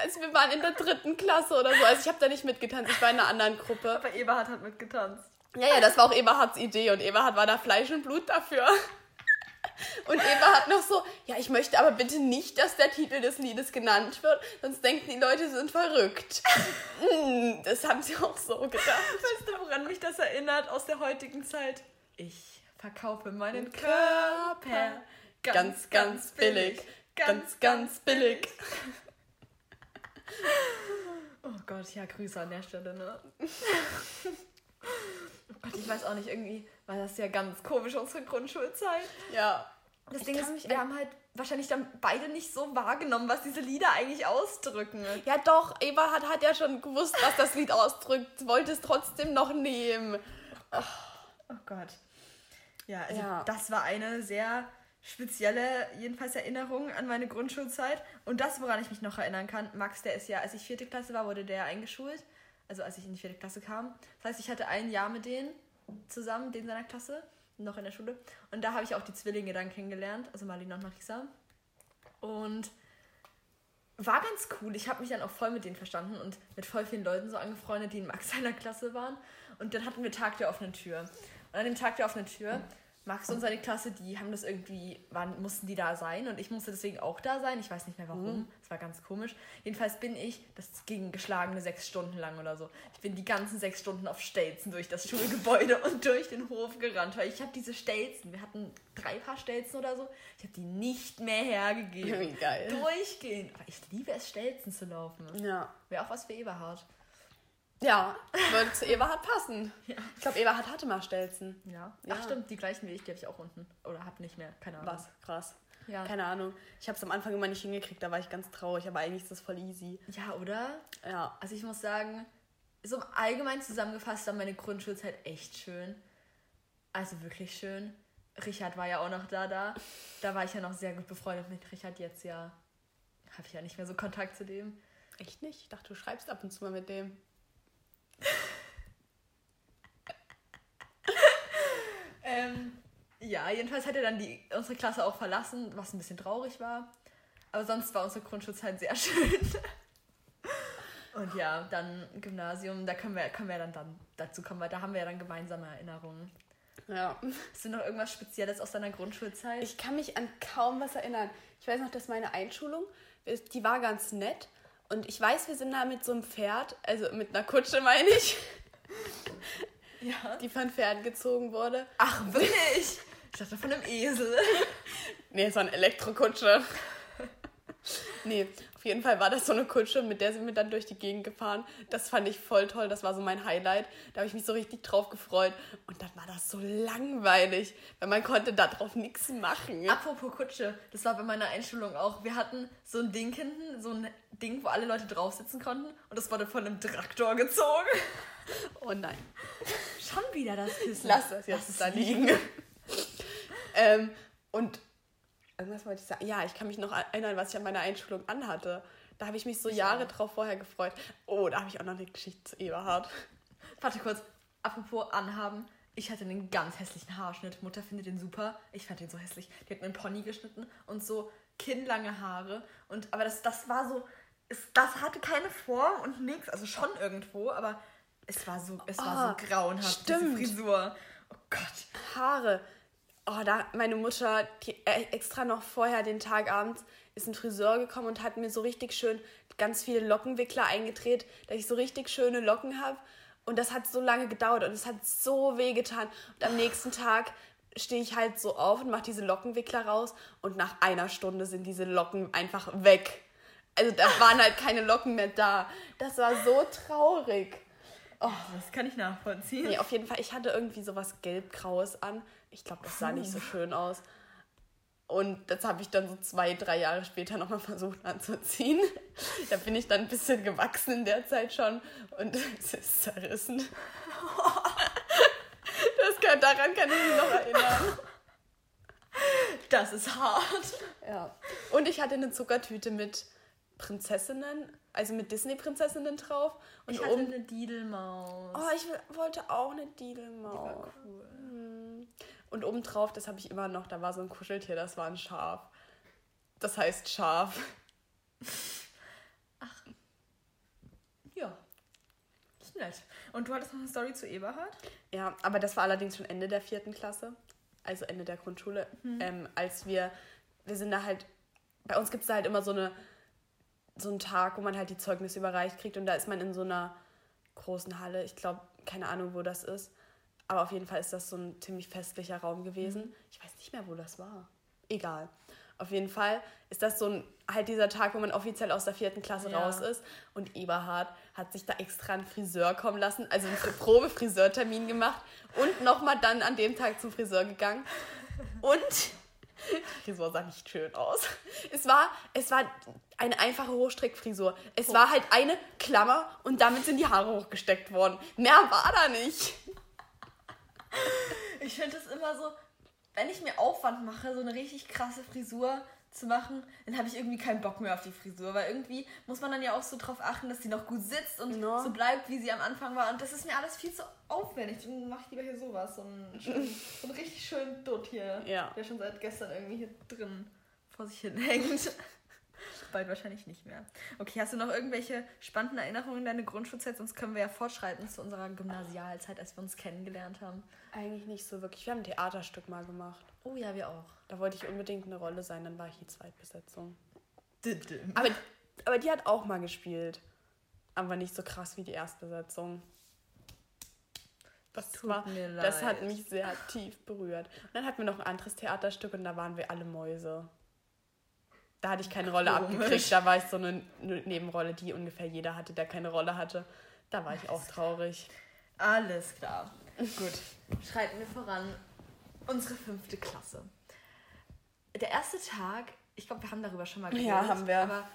also wir waren in der dritten Klasse oder so. Also ich habe da nicht mitgetanzt, ich war in einer anderen Gruppe.
Aber Eberhard hat mitgetanzt.
Ja, ja, das war auch Eberhards Idee und Eberhard war da Fleisch und Blut dafür. <laughs> Und Eva hat noch so, ja, ich möchte aber bitte nicht, dass der Titel des Liedes genannt wird, sonst denken die Leute, sind verrückt. Mm, <laughs> das haben sie auch so gedacht.
Weißt du, woran mich das erinnert aus der heutigen Zeit? Ich verkaufe meinen Körper
ganz, ganz billig. Ganz, ganz billig. <laughs>
Oh Gott, ja, Grüße an der Stelle, ne? <laughs> Oh Gott, ich weiß auch nicht, irgendwie war das ja ganz komisch, unsere Grundschulzeit.
Ja.
Das Ding ist, wir haben halt wahrscheinlich dann beide nicht so wahrgenommen, was diese Lieder eigentlich ausdrücken.
Ja, doch, Eva hat, hat ja schon gewusst, was das Lied ausdrückt, wollte es trotzdem noch nehmen.
Oh, oh Gott. Ja, also ja. das war eine sehr spezielle, jedenfalls Erinnerung an meine Grundschulzeit. Und das, woran ich mich noch erinnern kann, Max, der ist ja, als ich vierte Klasse war, wurde der eingeschult. Also als ich in die vierte Klasse kam. Das heißt, ich hatte ein Jahr mit denen zusammen, den seiner Klasse noch in der Schule. Und da habe ich auch die Zwillinge dann kennengelernt, also Marlene und Marisa. Und war ganz cool. Ich habe mich dann auch voll mit denen verstanden und mit voll vielen Leuten so angefreundet, die in Max seiner Klasse waren. Und dann hatten wir Tag der offenen Tür. Und an dem Tag der offenen Tür Max und seine Klasse, die haben das irgendwie, waren, mussten die da sein und ich musste deswegen auch da sein. Ich weiß nicht mehr warum. Mhm. Es war ganz komisch. Jedenfalls bin ich, das ging geschlagene sechs Stunden lang oder so. Ich bin die ganzen sechs Stunden auf Stelzen durch das Schulgebäude <laughs> und durch den Hof gerannt, weil ich habe diese Stelzen, wir hatten drei Paar Stelzen oder so, ich habe die nicht mehr hergegeben. <laughs> Geil. Durchgehend. Aber ich liebe es, Stelzen zu laufen. Ja. Wäre auch was für Eberhard.
Ja, würde zu Eberhard passen. Ja. Ich glaube, Eberhard hatte mal Stelzen.
Ja. Ach, stimmt, die gleichen wie ich, die habe ich auch unten. Oder habe nicht mehr, keine Ahnung. Was?
Krass. Ja. Keine Ahnung. Ich habe es am Anfang immer nicht hingekriegt, da war ich ganz traurig, aber eigentlich ist das voll easy.
Ja, oder? Ja. Also ich muss sagen, so allgemein zusammengefasst war meine Grundschulzeit echt schön. Also wirklich schön. Richard war ja auch noch da, da. Da war ich ja noch sehr gut befreundet mit Richard. Jetzt ja habe ich ja nicht mehr so Kontakt zu dem.
Echt nicht? Ich dachte, du schreibst ab und zu mal mit dem.
Ähm, ja, jedenfalls hat er dann die, unsere Klasse auch verlassen, was ein bisschen traurig war. Aber sonst war unsere Grundschulzeit sehr <laughs> schön. Und ja, dann Gymnasium, da können wir, können wir dann, dann dazu kommen, weil da haben wir ja dann gemeinsame Erinnerungen. Ja. Hast du noch irgendwas Spezielles aus deiner Grundschulzeit?
Ich kann mich an kaum was erinnern. Ich weiß noch, dass meine Einschulung, die war ganz nett. Und ich weiß, wir sind da mit so einem Pferd, also mit einer Kutsche meine ich, ja. die von Pferden gezogen wurde.
Ach, wirklich? <laughs> Ich dachte von einem Esel.
nee, es war eine Elektrokutsche. <laughs> nee, jeden Fall war das so eine Kutsche, mit der sind wir dann durch die Gegend gefahren. Das fand ich voll toll, das war so mein Highlight. Da habe ich mich so richtig drauf gefreut. Und dann war das so langweilig, weil man konnte darauf nichts machen.
Apropos Kutsche, das war bei meiner Einschulung auch. Wir hatten so ein Ding hinten, so ein Ding, wo alle Leute drauf sitzen konnten. Und das wurde von einem Traktor gezogen.
Oh nein.
Schon wieder das
Kissen. Lass das jetzt Lass da liegen. ähm, und Irgendwas wollte ich sagen. Ja, ich kann mich noch erinnern, was ich an meiner Einschulung anhatte. Da habe ich mich so Jahre auch. drauf vorher gefreut. Oh, da habe ich auch noch eine Geschichte zu Eberhard. <laughs>
Warte kurz. Apropos anhaben. Ich hatte einen ganz hässlichen Haarschnitt. Mutter findet den super. Ich fand den so hässlich. Die hat mir einen Pony geschnitten und so kinnlange Haare. Und, aber das, das war so. Es, das hatte keine Form und nichts. Also schon irgendwo, aber es war so, es oh, war so ah, grauenhaft, stimmt. diese Frisur. Oh Gott.
Haare oh, da meine Mutter die, äh, extra noch vorher den Tagabend ist ein Friseur gekommen und hat mir so richtig schön ganz viele Lockenwickler eingedreht, dass ich so richtig schöne Locken habe. Und das hat so lange gedauert und es hat so weh getan. Und am nächsten Tag stehe ich halt so auf und mache diese Lockenwickler raus und nach einer Stunde sind diese Locken einfach weg. Also da waren halt keine Locken mehr da. Das war so traurig.
Oh. Das kann ich nachvollziehen.
Nee, auf jeden Fall. Ich hatte irgendwie sowas gelb-graues an. Ich glaube, das sah nicht so schön aus. Und das habe ich dann so zwei, drei Jahre später nochmal <laughs> versucht anzuziehen. Da bin ich dann ein bisschen gewachsen in der Zeit schon und <laughs> es ist zerrissen. <laughs> Das kann, daran kann ich mich noch erinnern.
Das ist hart.
Ja. Und ich hatte eine Zuckertüte mit Prinzessinnen, also mit Disney-Prinzessinnen drauf. Und
ich hatte oben eine Didelmaus.
Oh, ich wollte auch eine Didelmaus. Die war cool. Hm. Und obendrauf, das habe ich immer noch, da war so ein Kuscheltier, das war ein Schaf. Das heißt Schaf. <laughs>
Ach. Ja. Ist nett. Und du hattest noch eine Story zu Eberhard?
Ja, aber das war allerdings schon Ende der vierten Klasse. Also Ende der Grundschule. Mhm. Ähm, als wir, wir sind da halt, bei uns gibt es da halt immer so eine so einen Tag, wo man halt die Zeugnisse überreicht kriegt und da ist man in so einer großen Halle. Ich glaube, keine Ahnung, wo das ist. Aber auf jeden Fall ist das so ein ziemlich festlicher Raum gewesen. Mhm. Ich weiß nicht mehr, wo das war. Egal. Auf jeden Fall ist das so ein, halt dieser Tag, wo man offiziell aus der vierten Klasse ja. raus ist. Und Eberhard hat sich da extra einen Friseur kommen lassen, also einen Probefriseurtermin gemacht und nochmal dann an dem Tag zum Friseur gegangen. Und <laughs> Frisur sah nicht schön aus. Es war, es war eine einfache Hochstrickfrisur. Es war halt eine Klammer und damit sind die Haare hochgesteckt worden. Mehr war da nicht.
Ich finde es immer so, wenn ich mir Aufwand mache, so eine richtig krasse Frisur zu machen, dann habe ich irgendwie keinen Bock mehr auf die Frisur, weil irgendwie muss man dann ja auch so drauf achten, dass die noch gut sitzt und
Ja.
so bleibt, wie sie am Anfang war. Und das ist mir alles viel zu aufwendig. Dann mache ich lieber hier sowas, so einen, <laughs> schönen, so einen richtig schönen Dutt hier,
Ja.
der schon seit gestern irgendwie hier drin vor sich hin hängt. Bald wahrscheinlich nicht mehr. Okay, hast du noch irgendwelche spannenden Erinnerungen in deine Grundschulzeit? Sonst können wir ja fortschreiten zu unserer Gymnasialzeit, als wir uns kennengelernt haben.
Eigentlich nicht so wirklich. Wir haben ein Theaterstück mal gemacht.
Oh ja, wir auch.
Da wollte ich unbedingt eine Rolle sein, dann war ich die Zweitbesetzung. Aber, aber die hat auch mal gespielt. Aber nicht so krass wie die Erstbesetzung. Das,
Tut
war,
mir
das hat
leid.
mich sehr tief berührt. Und dann hatten wir noch ein anderes Theaterstück und da waren wir alle Mäuse. Da hatte ich keine Rolle
Komisch.
abgekriegt. Da war ich so eine Nebenrolle, die ungefähr jeder hatte, der keine Rolle hatte. Da war ich auch traurig.
Alles klar. Gut. Schreiten wir voran. Unsere fünfte Klasse. Der erste Tag, ich glaube, wir haben darüber schon mal geredet.
Ja, haben wir.
Aber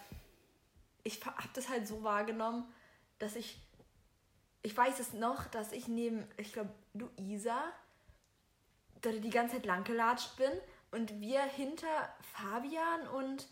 ich habe das halt so wahrgenommen, dass ich. Ich weiß es noch, dass ich neben, ich glaube, Luisa da die ganze Zeit langgelatscht bin und wir hinter Fabian und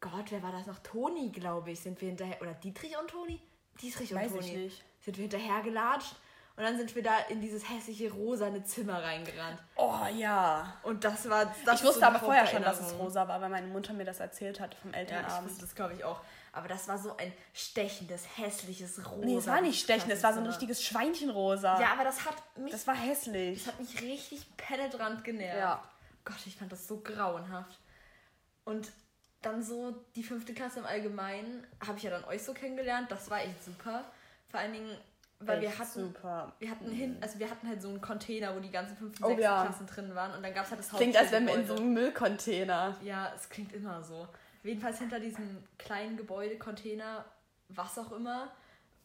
Gott, wer war das noch? Toni, glaube ich, sind wir hinterher. Oder Dietrich und Toni? Dietrich und
Weiß
Toni. Sind wir hinterher gelatscht und dann sind wir da in dieses hässliche rosane Zimmer reingerannt.
Oh ja.
Und das war. Das
Ich wusste
so
aber vorher schon, dass es rosa war, weil meine Mutter mir das erzählt hatte vom
Ja, ich
Elternabend.
wusste das, glaube ich, auch. Aber das war so ein stechendes, hässliches Rosa.
nee, es war nicht stechend, es war so ein richtiges Schweinchenrosa.
Ja, aber das hat mich.
Das war hässlich.
Das hat mich richtig penetrant genervt.
Ja.
Gott, ich fand das so grauenhaft. Und dann so die fünfte Klasse im Allgemeinen habe ich ja dann euch so kennengelernt. Das war echt super. Vor allen Dingen, weil wir
Echt
hatten,
super.
wir hatten hin, also wir hatten halt so einen Container, wo die ganzen fünften,
Oh
sechsten
ja.
Klassen drin waren. Und dann gab es halt das
Klingt, als wären wir in so einem Müllcontainer.
Ja, es klingt immer so. Jedenfalls hinter diesem kleinen Gebäude, Container, was auch immer,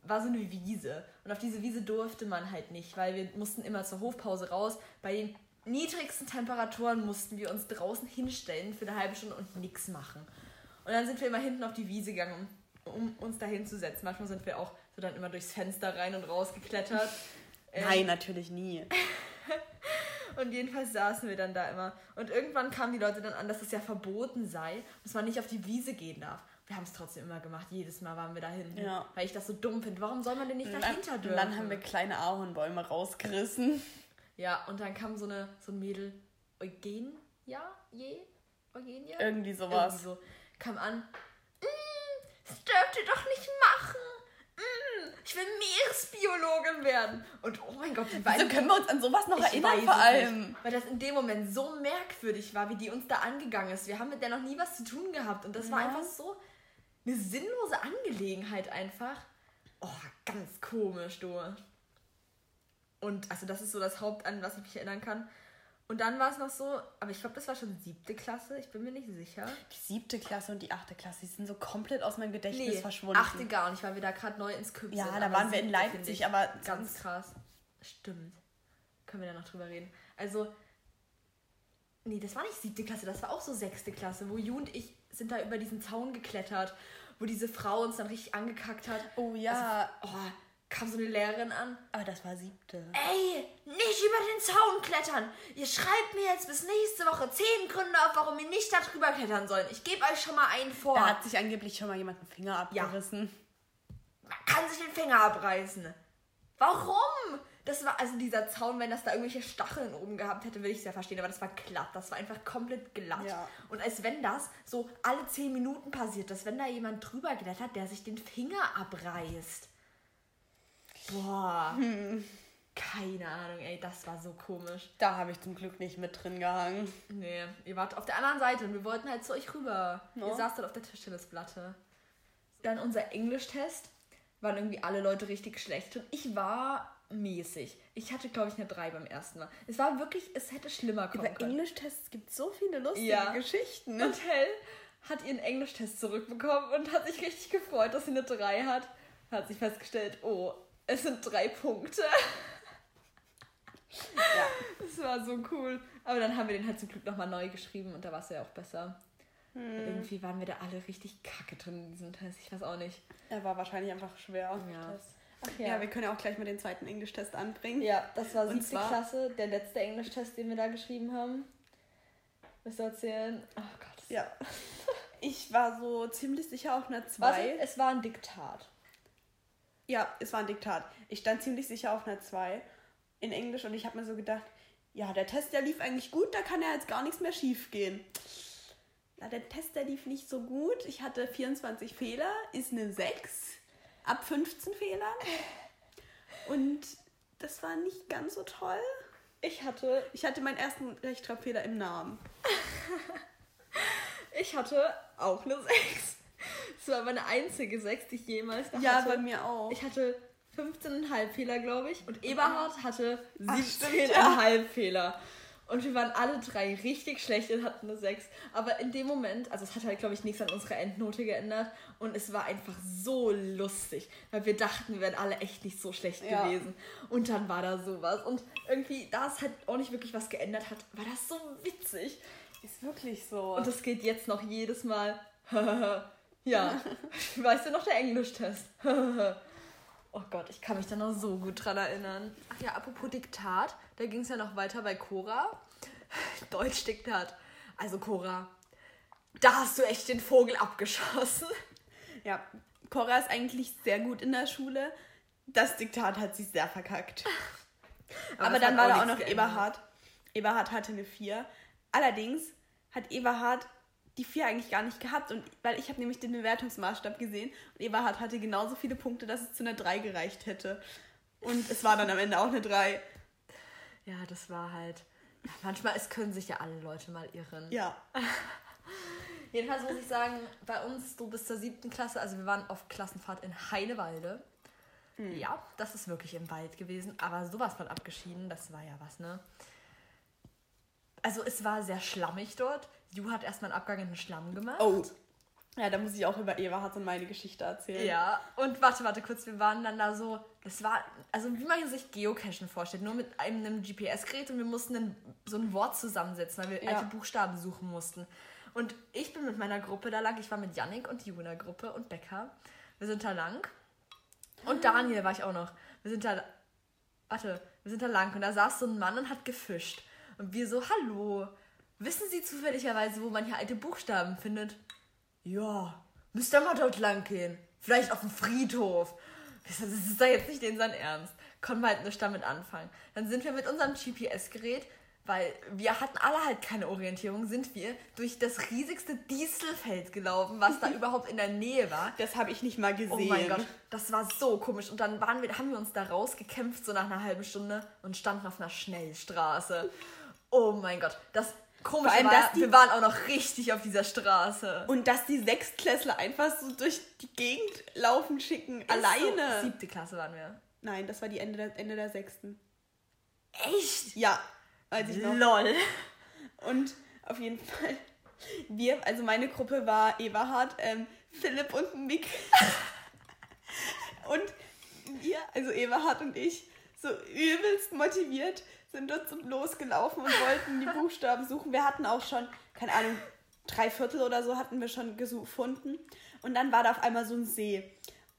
war so eine Wiese. Und auf diese Wiese durfte man halt nicht, weil wir mussten immer zur Hofpause raus. Bei den niedrigsten Temperaturen mussten wir uns draußen hinstellen für eine halbe Stunde und nichts machen. Und dann sind wir immer hinten auf die Wiese gegangen, um, um uns da hinzusetzen. Manchmal sind wir auch so dann immer durchs Fenster rein und raus geklettert. Ähm, <laughs>
Nein, natürlich nie. <laughs>
und jedenfalls saßen wir dann da immer. Und irgendwann kamen die Leute dann an, dass es ja verboten sei, dass man nicht auf die Wiese gehen darf. Wir haben es trotzdem immer gemacht. Jedes Mal waren wir da hinten.
Ja.
Weil ich das so dumm finde. Warum soll man denn nicht
Und
dahinter dürfen?
dann haben wir kleine Ahornbäume rausgerissen.
Ja, und dann kam so, eine, so ein Mädel, Eugen, ja, je, Eugenia?
Irgendwie sowas.
Irgendwie so, kam an. "Mm, das dürft ihr doch nicht machen. Mm, ich will Meeresbiologin werden. Und oh mein Gott, die
Wieso
beiden
können wir uns an sowas noch erinnern vor allem?
Nicht, weil das in dem Moment so merkwürdig war, wie die uns da angegangen ist. Wir haben mit der noch nie was zu tun gehabt. Und das war
Ja.
einfach so eine sinnlose Angelegenheit einfach. Oh, ganz komisch, du. Und also das ist so das Haupt, an was ich mich erinnern kann. Und dann war es noch so, aber ich glaube, das war schon siebte Klasse, ich bin mir nicht sicher.
Die siebte Klasse und die achte Klasse, die sind so komplett aus meinem Gedächtnis
Nee,
verschwunden.
achte gar nicht, weil wir da gerade neu ins Küpp
Ja, da waren wir in Leipzig, aber
Ganz krass. Stimmt. Können wir da noch drüber reden. Also, nee, das war nicht siebte Klasse, das war auch so sechste Klasse, wo Ju und ich sind da über diesen Zaun geklettert, wo diese Frau uns dann richtig angekackt hat.
Oh ja,
Oh, kam so eine Lehrerin an.
aber das war siebte.
Ey, nicht über den Zaun klettern. Ihr schreibt mir jetzt bis nächste Woche zehn Gründe auf, warum ihr nicht da drüber klettern sollt. Ich gebe euch schon mal einen vor.
Da hat sich angeblich schon mal jemand einen Finger
Ja.
abgerissen.
Man kann sich den Finger abreißen. Warum? Das war also dieser Zaun, wenn das da irgendwelche Stacheln oben gehabt hätte, würde ich es ja verstehen, aber das war glatt, das war einfach komplett glatt.
Ja.
Und als wenn das so alle zehn Minuten passiert, dass wenn da jemand drüber klettert, der sich den Finger abreißt. Boah.
Hm.
Keine Ahnung, ey, das war so komisch.
Da habe ich zum Glück nicht mit drin gehangen.
Nee, ihr wart auf der anderen Seite und wir wollten halt zu euch rüber.
No.
Ihr saßt dort auf der Tischtennisplatte. Dann unser Englischtest. Waren irgendwie alle Leute richtig schlecht. Und ich war mäßig. Ich hatte, glaube ich, eine 3 beim ersten Mal. Es war wirklich, es hätte schlimmer kommen
Über
können.
Englischtests gibt so viele lustige
Ja.
Geschichten.
Und Hell hat ihren Englischtest zurückbekommen und hat sich richtig gefreut, dass sie eine 3 hat. Hat sich festgestellt, oh, es sind drei Punkte.
Ja.
Das war so cool. Aber dann haben wir den halt zum Glück nochmal neu geschrieben und da war es ja auch besser. Hm. Irgendwie waren wir da alle richtig kacke drin in diesem Test. Ich weiß auch nicht.
Er war wahrscheinlich einfach schwer.
Ja.
Ach, ja. ja. wir können ja auch gleich mal den zweiten Englischtest anbringen.
Ja, das war siebte Klasse, der letzte Englischtest, den wir da geschrieben haben. Willst du erzählen? Oh Gott.
Ja. Ich war so ziemlich sicher auf einer 2.
Es war ein Diktat.
Ja, es war ein Diktat. Ich stand ziemlich sicher auf einer 2 in Englisch und ich habe mir so gedacht, ja, der Test, der lief eigentlich gut, da kann ja jetzt gar nichts mehr schief gehen. Ja, der Test, der lief nicht so gut. Ich hatte 24 Fehler, ist eine 6 ab 15 Fehlern. Und das war nicht ganz so toll.
Ich hatte.
Ich hatte meinen ersten Rechtschreibfehler im Namen. <laughs>
ich hatte auch eine 6. Das war meine einzige 6, die ich jemals
da ja, hatte. Ja, bei mir auch.
Ich hatte 15,5 Fehler, glaube ich. Und Eberhard hatte 17,5 ja. Fehler. Und wir waren alle drei richtig schlecht und hatten eine 6. Aber in dem Moment, also es hat halt, glaube ich, nichts an unserer Endnote geändert. Und es war einfach so lustig, weil wir dachten, wir wären alle echt nicht so schlecht ja. gewesen. Und dann war da sowas. Und irgendwie, da es halt auch nicht wirklich was geändert hat, war das so witzig.
Ist wirklich so.
Und das geht jetzt noch jedes Mal. <laughs> ja. <laughs> weißt du noch der Englischtest? <laughs> oh Gott, ich kann mich da noch so gut dran erinnern. Ach ja, apropos Diktat, da ging es ja noch weiter bei Cora. <laughs> Deutsch-Diktat. Also Cora, da hast du echt den Vogel abgeschossen.
Ja, Cora ist eigentlich sehr gut in der Schule. Das Diktat hat sie sehr verkackt. Aber, Aber dann war da auch noch geändert. Eberhard. Eberhard hatte eine 4. Allerdings hat Eberhard die 4 eigentlich gar nicht gehabt. Und weil ich habe nämlich den Bewertungsmaßstab gesehen und Eberhard hatte genauso viele Punkte, dass es zu einer 3 gereicht hätte. Und es war dann am Ende auch eine 3.
Ja, das war halt. Manchmal, es können sich ja alle Leute mal irren.
Ja. <laughs>
Jedenfalls muss ich sagen, bei uns, du bis zur siebten Klasse, also wir waren auf Klassenfahrt in Heinewalde. Mhm. Ja, das ist wirklich im Wald gewesen, aber sowas von abgeschieden, das war ja was, ne? Also es war sehr schlammig dort. Ju hat erstmal einen Abgang in den Schlamm gemacht.
Oh. Ja, da muss ich auch über Eberhard und meine Geschichte erzählen.
Ja, und warte, warte kurz, wir waren dann da so, das war, also wie man sich Geocachen vorstellt, nur mit einem, einem GPS-Gerät und wir mussten dann so ein Wort zusammensetzen, weil wir ja. alte Buchstaben suchen mussten. Und ich bin mit meiner Gruppe da lang, ich war mit Yannick und Ju in der Gruppe und Becker. Wir sind da lang. Und Daniel war ich auch noch. Wir sind da, warte, wir sind da lang und da saß so ein Mann und hat gefischt. Und wir so, hallo, wissen Sie zufälligerweise, wo man hier alte Buchstaben findet? Ja, müsst ihr mal dort lang gehen. Vielleicht auf dem Friedhof. Das ist da jetzt nicht in sein Ernst. Konnten wir halt nicht damit anfangen. Dann sind wir mit unserem GPS-Gerät, weil wir hatten alle halt keine Orientierung, sind wir durch das riesigste Dieselfeld gelaufen, was da <laughs> überhaupt in der Nähe war.
Das habe ich nicht mal gesehen. Oh
mein Gott, das war so komisch. Und dann waren wir, haben wir uns da rausgekämpft, so nach einer halben Stunde, und standen auf einer Schnellstraße. Oh mein Gott, das Komisch allem, war, die, wir waren auch noch richtig auf dieser Straße.
Und dass die Sechstklässler einfach so durch die Gegend laufen schicken, Ist alleine.
So. Siebte Klasse waren wir.
Nein, das war die Ende der, Ende der sechsten.
Echt?
Ja, weiß ich noch.
Lol.
Und auf jeden Fall, wir, also meine Gruppe war Eberhard, ähm, Philipp und Mick. <laughs> und wir, also Eberhard und ich, so übelst motiviert, sind dort losgelaufen und wollten die Buchstaben suchen. Wir hatten auch schon, keine Ahnung, drei Viertel oder so hatten wir schon gefunden. Und dann war da auf einmal so ein See.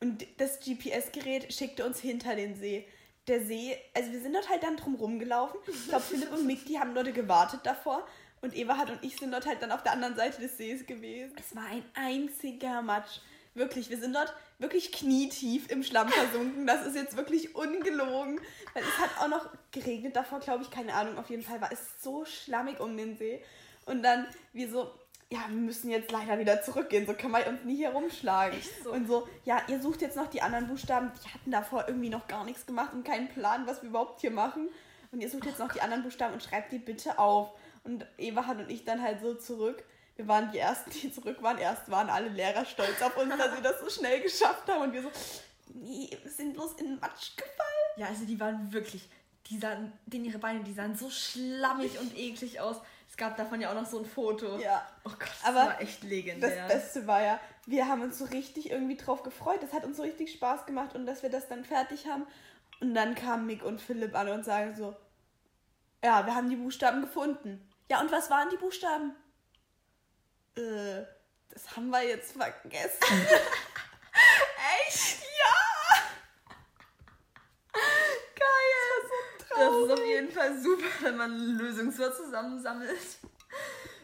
Und das GPS-Gerät schickte uns hinter den See. Der See, also wir sind dort halt dann drum rumgelaufen. Ich glaube, Philipp und Mick, die haben Leute gewartet davor. Und Eberhard und ich sind dort halt dann auf der anderen Seite des Sees gewesen. Es war ein einziger Matsch. Wirklich, wir sind dort wirklich knietief im Schlamm versunken. Das ist jetzt wirklich ungelogen. Weil es hat auch noch geregnet davor, glaube ich, keine Ahnung. Auf jeden Fall war es so schlammig um den See. Und dann wir so, ja, wir müssen jetzt leider wieder zurückgehen. So können wir uns nie hier rumschlagen. So. Und so, ja, ihr sucht jetzt noch die anderen Buchstaben. Die hatten davor irgendwie noch gar nichts gemacht und keinen Plan, was wir überhaupt hier machen. Und ihr sucht jetzt oh noch Gott. die anderen Buchstaben und schreibt die bitte auf. Und Eberhard und ich dann halt so zurück wir waren die Ersten, die zurück waren. Erst waren alle Lehrer stolz auf uns, dass sie das so schnell geschafft haben. Und wir so, nee, wir sind bloß in den Matsch gefallen.
Ja, also die waren wirklich, die sahen, denn ihre Beine, die sahen so schlammig und eklig aus. Es gab davon ja auch noch so ein Foto.
Ja.
Oh Gott, das Aber war echt legendär.
Das Beste war ja, wir haben uns so richtig irgendwie drauf gefreut. Das hat uns so richtig Spaß gemacht und dass wir das dann fertig haben. Und dann kamen Mick und Philipp an und sagen so, Ja, wir haben die Buchstaben gefunden. Ja, und was waren die Buchstaben? Äh, das haben wir jetzt vergessen. <laughs>
Echt? Ja! Geil! Das ist auf jeden Fall super, wenn man Lösungswort zusammensammelt.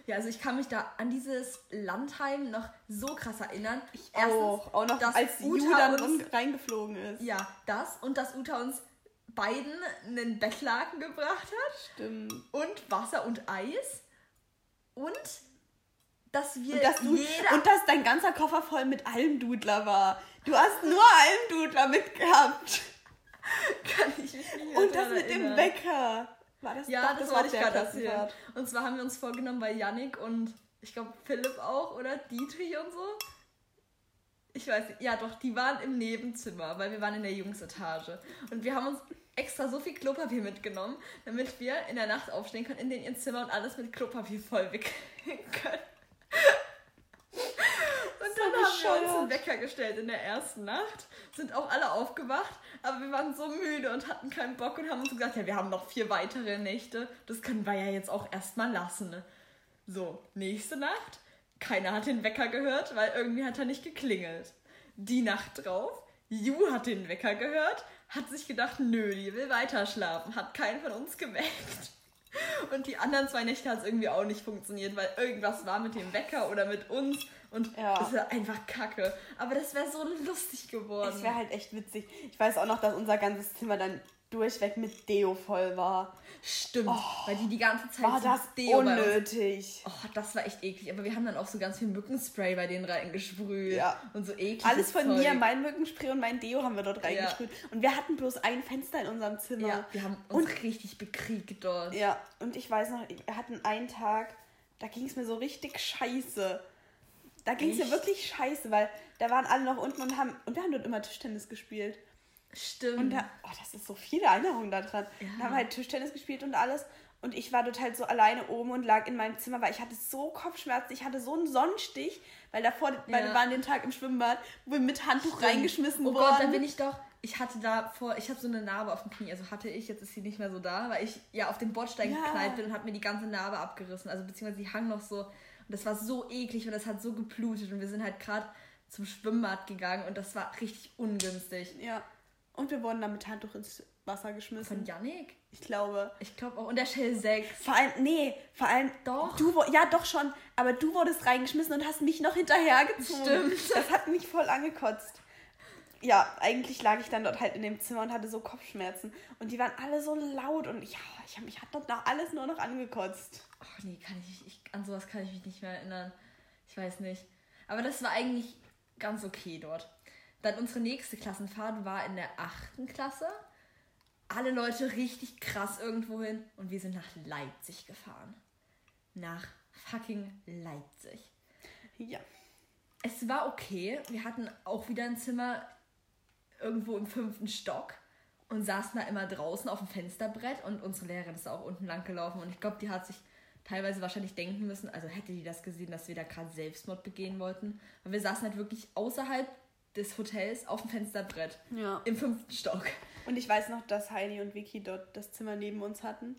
Ja, also ich kann mich da an dieses Landheim noch so krass erinnern.
Ich Erstens, auch. Auch noch
dass
als
Uta
Ju dann
uns-
reingeflogen ist.
Ja, das und dass Uta uns beiden einen Bettlaken gebracht hat
Stimmt.
und Wasser und Eis und dass wir
Und dass, du, und dass dein ganzer Koffer voll mit Almdudler war. Du hast nur Almdudler mitgehabt. <laughs>
kann ich mich nicht mehr
Und das mit dem
erinnern.
Wecker. War das
Ja,
doch,
das,
war auf
ich
der
gerade.
Klassenfahrt.
Und zwar haben wir uns vorgenommen bei Yannick und ich glaube Philipp auch oder Dietrich und so. Ich weiß nicht, ja doch, die waren im Nebenzimmer, weil wir waren in der Jungsetage. Und wir haben uns extra so viel Klopapier mitgenommen, damit wir in der Nacht aufstehen können in den ihr Zimmer und alles mit Klopapier voll wickeln <laughs> können. Und dann haben wir uns einen Wecker gestellt in der ersten Nacht, sind auch alle aufgewacht, aber wir waren so müde und hatten keinen Bock und haben uns gesagt, ja, wir haben noch vier weitere Nächte, das können wir ja jetzt auch erstmal lassen. So, nächste Nacht, keiner hat den Wecker gehört, weil irgendwie hat er nicht geklingelt. Die Nacht drauf, Ju hat den Wecker gehört, hat sich gedacht, nö, die will weiter schlafen, hat keinen von uns geweckt. Und die anderen zwei Nächte hat es irgendwie auch nicht funktioniert, weil irgendwas war mit dem Wecker oder mit uns und
Ja.
es war einfach kacke. Aber das wäre so lustig geworden.
Es wäre halt echt witzig. Ich weiß auch noch, dass unser ganzes Zimmer dann durchweg mit Deo voll war.
Stimmt, weil die die ganze Zeit
War
so
das
Deo
unnötig.
Oh, das war echt eklig. Aber wir haben dann auch so ganz viel Mückenspray bei denen reingesprüht.
Ja.
Und so eklig.
Alles von
Zeug.
mir, mein Mückenspray und mein Deo haben wir dort reingesprüht. Und wir hatten bloß ein Fenster in unserem Zimmer.
Ja, wir haben uns richtig bekriegt dort.
Ja, und ich weiß noch, wir hatten einen Tag, da ging es mir so richtig scheiße. Da ging es mir wirklich scheiße, weil da waren alle noch unten und haben und wir haben dort immer Tischtennis gespielt.
Stimmt.
Und da, oh, das ist so viele Erinnerungen daran.
Ja.
Da haben wir halt Tischtennis gespielt und alles. Und ich war dort halt so alleine oben und lag in meinem Zimmer, weil ich hatte so Kopfschmerzen. Ich hatte so einen Sonnenstich, weil davor, weil
Ja.
wir waren den Tag im Schwimmbad, wo wir mit Handtuch reingeschmissen
oh
wurden.
Gott, da bin ich doch. Ich hatte da vor, ich habe so eine Narbe auf dem Knie, also hatte ich, jetzt ist sie nicht mehr so da, weil ich ja auf den Bordstein
Ja.
geknallt bin und habe mir die ganze Narbe abgerissen, also beziehungsweise die hang noch so und das war so eklig und das hat so geblutet und wir sind halt gerade zum Schwimmbad gegangen und das war richtig ungünstig.
Ja. Und wir wurden dann mit Handtuch ins Wasser geschmissen.
Von Yannick?
Ich glaube.
Ich glaube auch. Und der Shell 6.
Vor allem, nee, vor allem,
Doch.
Du, ja, doch schon, aber du wurdest reingeschmissen und hast mich noch hinterhergezogen.
Stimmt.
Das hat mich voll angekotzt. Ja, eigentlich lag ich dann dort halt in dem Zimmer und hatte so Kopfschmerzen. Und die waren alle so laut und ich, ich hab, mich hat dort noch alles nur noch angekotzt.
Ach nee, kann ich, ich, an sowas kann ich mich nicht mehr erinnern. Ich weiß nicht. Aber das war eigentlich ganz okay dort. Dann unsere nächste Klassenfahrt war in der achten Klasse. Alle Leute richtig krass irgendwo hin und wir sind nach Leipzig gefahren. Nach fucking Leipzig.
Ja.
Es war okay. Wir hatten auch wieder ein Zimmer irgendwo im fünften Stock und saßen da immer draußen auf dem Fensterbrett und unsere Lehrerin ist auch unten lang gelaufen und ich glaube, die hat sich teilweise wahrscheinlich denken müssen, also hätte die das gesehen, dass wir da gerade Selbstmord begehen wollten. Und wir saßen halt wirklich außerhalb des Hotels auf dem Fensterbrett
Ja.
im fünften Stock.
Und ich weiß noch, dass Heidi und Vicky dort das Zimmer neben uns hatten.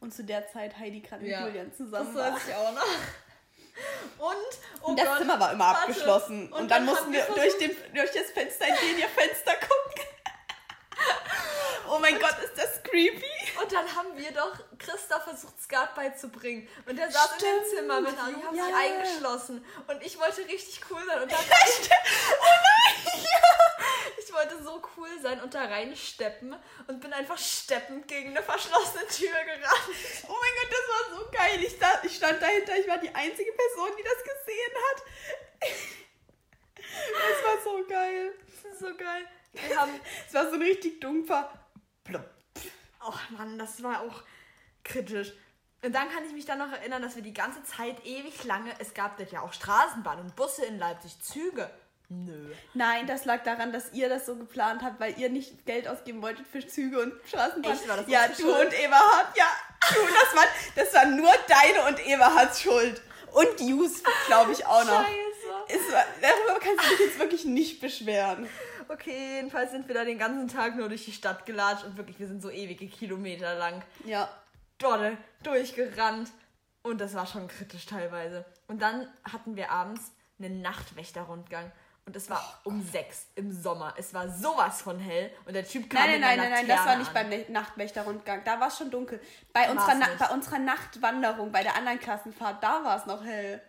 Und zu der Zeit Heidi gerade mit Julian zusammen
das
war.
weiß ich auch noch. <laughs> Und, oh
Und das
Gott,
Zimmer war immer
warte.
abgeschlossen. Und,
Und
dann,
dann
mussten wir durch, den, durch das Fenster in ihr Fenster gucken. <laughs> oh mein Gott, ist das creepy.
Und dann haben wir doch Christa versucht, Skat beizubringen. Und der saß in dem
Stimmt.
Zimmer mit ihr. Die haben
Ja.
sich eingeschlossen. Und ich wollte richtig cool sein. Und dann <laughs> <laughs> ich wollte so cool sein und da reinsteppen und bin einfach steppend gegen eine verschlossene Tür gerannt.
Oh mein Gott, das war so geil. Ich, da, ich stand dahinter, ich war die einzige Person, die das gesehen hat. <laughs> Das war so geil.
Das ist so geil. Wir haben.
Es war so ein richtig dumpfer. Plop.
Oh Mann, das war auch kritisch. Und dann kann ich mich dann noch erinnern, dass wir die ganze Zeit ewig lange, es gab dort ja auch Straßenbahn und Busse in Leipzig, Züge. Nö.
Nein, das lag daran, dass ihr das so geplant habt, weil ihr nicht Geld ausgeben wolltet für Züge und Straßenbahn.
Echt? War das
ja, du
Schuld?
und Eberhard, ja. Du, das war, das war nur deine und Eberhards Schuld. Und Jus, glaube ich, auch noch.
Scheiße.
Es war, darüber kannst du dich jetzt wirklich nicht beschweren.
Okay, jedenfalls sind wir da den ganzen Tag nur durch die Stadt gelatscht und wirklich, wir sind so ewige Kilometer lang.
Ja.
dolle durchgerannt. Und das war schon kritisch teilweise. Und dann hatten wir abends einen Nachtwächterrundgang. Und es war
Oh
um sechs im Sommer. Es war sowas von hell. Und der Typ kam
Nein, nein, nein, nein, das war nicht
an.
beim Nachtwächterrundgang. Da war es schon dunkel. Bei unserer, Na bei unserer Nachtwanderung, bei der anderen Klassenfahrt, da war es noch hell.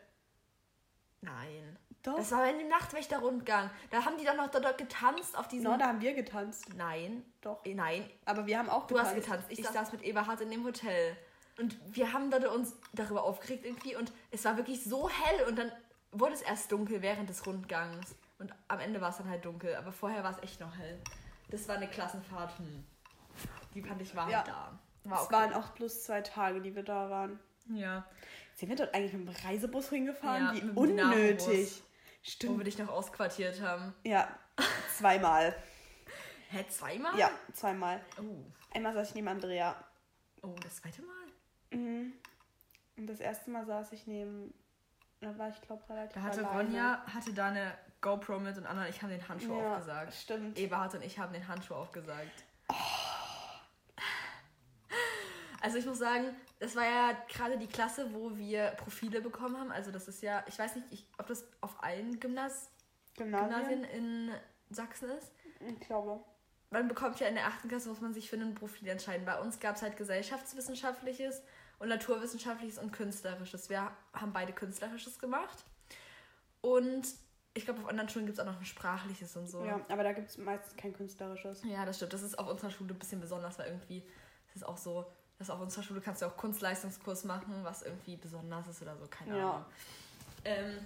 Nein.
Doch.
Das war in dem Nachtwächterrundgang. Da haben die doch noch dort getanzt auf diesem...
No, da haben wir getanzt.
Nein.
Doch.
Eh, Nein.
Aber wir haben auch
Du
getanzt.
hast getanzt. Ich saß mit Eberhard in dem Hotel. Und wir haben dort uns darüber aufgeregt irgendwie. Und es war wirklich so hell. Und dann wurde es erst dunkel während des Rundgangs. Und am Ende war es dann halt dunkel. Aber vorher war es echt noch hell. Das war eine Klassenfahrt. Hm. Die fand ich war
Ja.
da. War
Es
okay.
waren auch plus zwei Tage, die wir da waren.
Ja.
Sind wir dort eigentlich mit dem Reisebus hingefahren?
Ja,
Wie unnötig.
Dynamo-Bus. Wo
Stimmt.
wir dich noch ausquartiert haben.
Ja, zweimal. <laughs>
Hä, zweimal?
Ja, zweimal.
Oh.
Einmal saß ich neben Andrea.
Oh, das zweite Mal?
Mhm. Und das erste Mal saß ich neben. Da war ich, glaube relativ
Da hatte
alleine.
Ronja, hatte da eine GoPro mit und Anna und ich haben den Handschuh
ja,
aufgesagt.
Stimmt.
Eberhard und ich haben den Handschuh aufgesagt. Also ich muss sagen, das war ja gerade die Klasse, wo wir Profile bekommen haben. Also das ist ja, ich weiß nicht, ich, ob das auf allen Gymnas Gymnasien
Gymnasien?
in Sachsen ist.
Ich glaube.
Man bekommt ja in der achten Klasse, muss man sich für ein Profil entscheiden. Bei uns gab es halt gesellschaftswissenschaftliches und naturwissenschaftliches und künstlerisches. Wir haben beide künstlerisches gemacht. Und ich glaube, auf anderen Schulen gibt es auch noch ein sprachliches und so.
Ja, aber da gibt es meistens kein künstlerisches.
Ja, das stimmt. Das ist auf unserer Schule ein bisschen besonders, weil irgendwie das ist auch so, dass auf unserer Schule kannst du auch Kunstleistungskurs machen, was irgendwie besonders ist oder so, keine
Ja.
Ahnung. Ähm,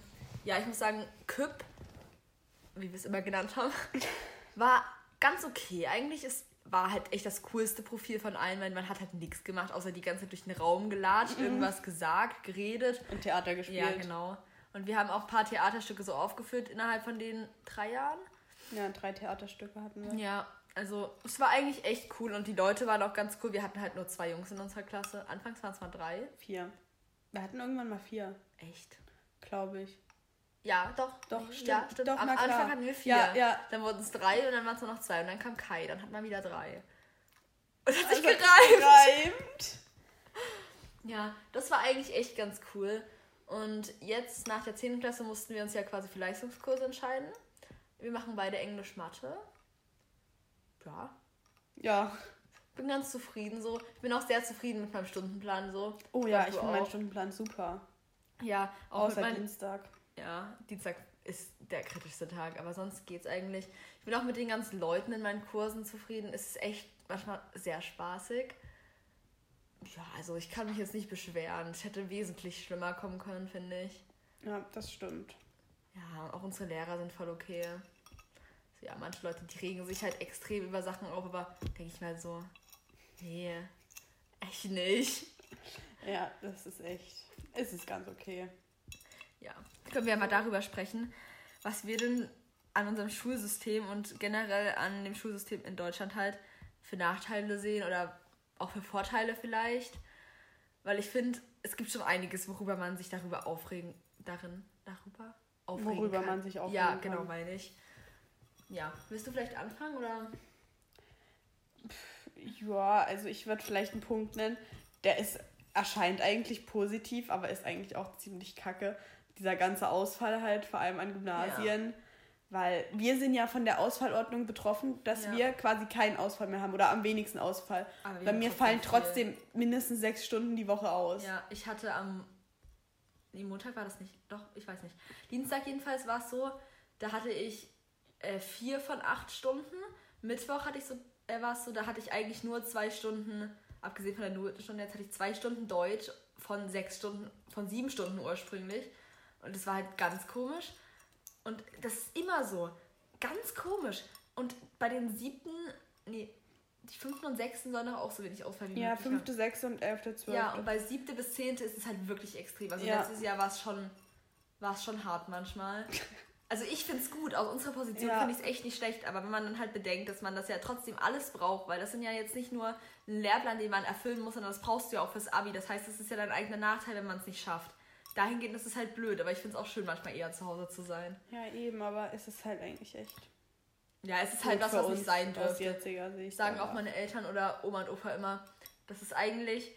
ja, ich muss sagen, Küpp, wie wir es immer genannt haben, <laughs> war ganz okay. Eigentlich ist, war halt echt das coolste Profil von allen, weil man hat halt nichts gemacht, außer die ganze Zeit durch den Raum gelatscht, irgendwas gesagt, geredet.
Und Theater gespielt.
Ja, genau. Und wir haben auch ein paar Theaterstücke so aufgeführt innerhalb von den drei Jahren.
Ja, drei Theaterstücke hatten wir.
Ja, also es war eigentlich echt cool und die Leute waren auch ganz cool. Wir hatten halt nur zwei Jungs in unserer Klasse. Anfangs waren es mal drei.
Vier. Wir hatten irgendwann mal vier,
Echt?
glaube ich.
Ja, doch.
Doch, stimmt.
Ja, stimmt.
Doch,
Am
na klar.
Anfang hatten wir vier.
Ja, ja.
Dann wurden es drei und dann waren es nur noch zwei. Und dann kam Kai, dann hat man wieder drei. Und hat sich
Also,
gereimt.
gereimt.
Ja, das war eigentlich echt ganz cool. Und jetzt nach der 10. Klasse mussten wir uns ja quasi für Leistungskurse entscheiden. Wir machen beide Englisch-Mathe. Ja,
Ja.
bin ganz zufrieden so. Ich bin auch sehr zufrieden mit meinem Stundenplan so.
Oh ja, ich finde meinen. Stundenplan super.
Ja, auch
Außer
meinen,
Dienstag.
Ja, Dienstag ist der kritischste Tag, aber sonst geht's eigentlich. Ich bin auch mit den ganzen Leuten in meinen Kursen zufrieden. Es ist echt manchmal sehr spaßig. Ja, also ich kann mich jetzt nicht beschweren. Es hätte wesentlich schlimmer kommen können, finde ich.
Ja, das stimmt.
Ja, auch unsere Lehrer sind voll okay. Ja, manche Leute, die regen sich halt extrem über Sachen auf, aber denke ich mal so, nee, echt nicht.
Ja, das ist echt. Es ist ganz okay.
Ja, können wir ja mal darüber sprechen, was wir denn an unserem Schulsystem und generell an dem Schulsystem in Deutschland halt für Nachteile sehen oder auch für Vorteile vielleicht. Weil ich finde, es gibt schon einiges, worüber man sich darüber aufregen, darin, darüber aufregen
Worüber
kann.
man sich aufregen
Ja,
kann.
genau, meine ich. Ja, willst du vielleicht anfangen oder?
Ja, also ich würde vielleicht einen Punkt nennen, der ist, erscheint eigentlich positiv, aber ist eigentlich auch ziemlich kacke. Dieser ganze Ausfall halt, vor allem an Gymnasien. Weil wir sind ja von der Ausfallordnung betroffen, dass
Ja.
wir quasi keinen Ausfall mehr haben oder am wenigsten Ausfall. Bei mir fallen
viel.
trotzdem mindestens sechs Stunden die Woche aus.
Ja, ich hatte am. Nee, Montag war das nicht. Doch, ich weiß nicht. Dienstag jedenfalls war es so, da hatte ich äh, vier von acht Stunden. Mittwoch hatte ich so, äh, war es so, da hatte ich eigentlich nur zwei Stunden, abgesehen von der Notenstunde, jetzt hatte ich zwei Stunden Deutsch von sechs Stunden, von sieben Stunden ursprünglich. Und das war halt ganz komisch. Und das ist immer so. Ganz komisch. Und bei den siebten, nee, die fünften und sechsten sollen doch auch so wenig ausfallen wie
Ja, fünfte, sechste und elfte, zwölfte.
Ja, und bei siebte bis zehnte ist es halt wirklich extrem. Also
Ja.
letztes Jahr war es schon, war es schon hart manchmal. <laughs> Also ich finde es gut, aus unserer Position
Ja.
finde ich es echt nicht schlecht, aber wenn man dann halt bedenkt, dass man das ja trotzdem alles braucht, weil das sind ja jetzt nicht nur ein Lehrplan, den man erfüllen muss, sondern das brauchst du ja auch fürs Abi. Das heißt, es ist ja dein eigener Nachteil, wenn man es nicht schafft. Dahingehend ist es halt blöd, aber ich finde es auch schön, manchmal eher zu Hause zu sein.
Ja, eben, aber es ist halt eigentlich echt.
Ja, es ist halt was, was
uns
nicht sein dürfte.
Sicht.
sagen auch meine Eltern oder Oma und Opa immer, das ist eigentlich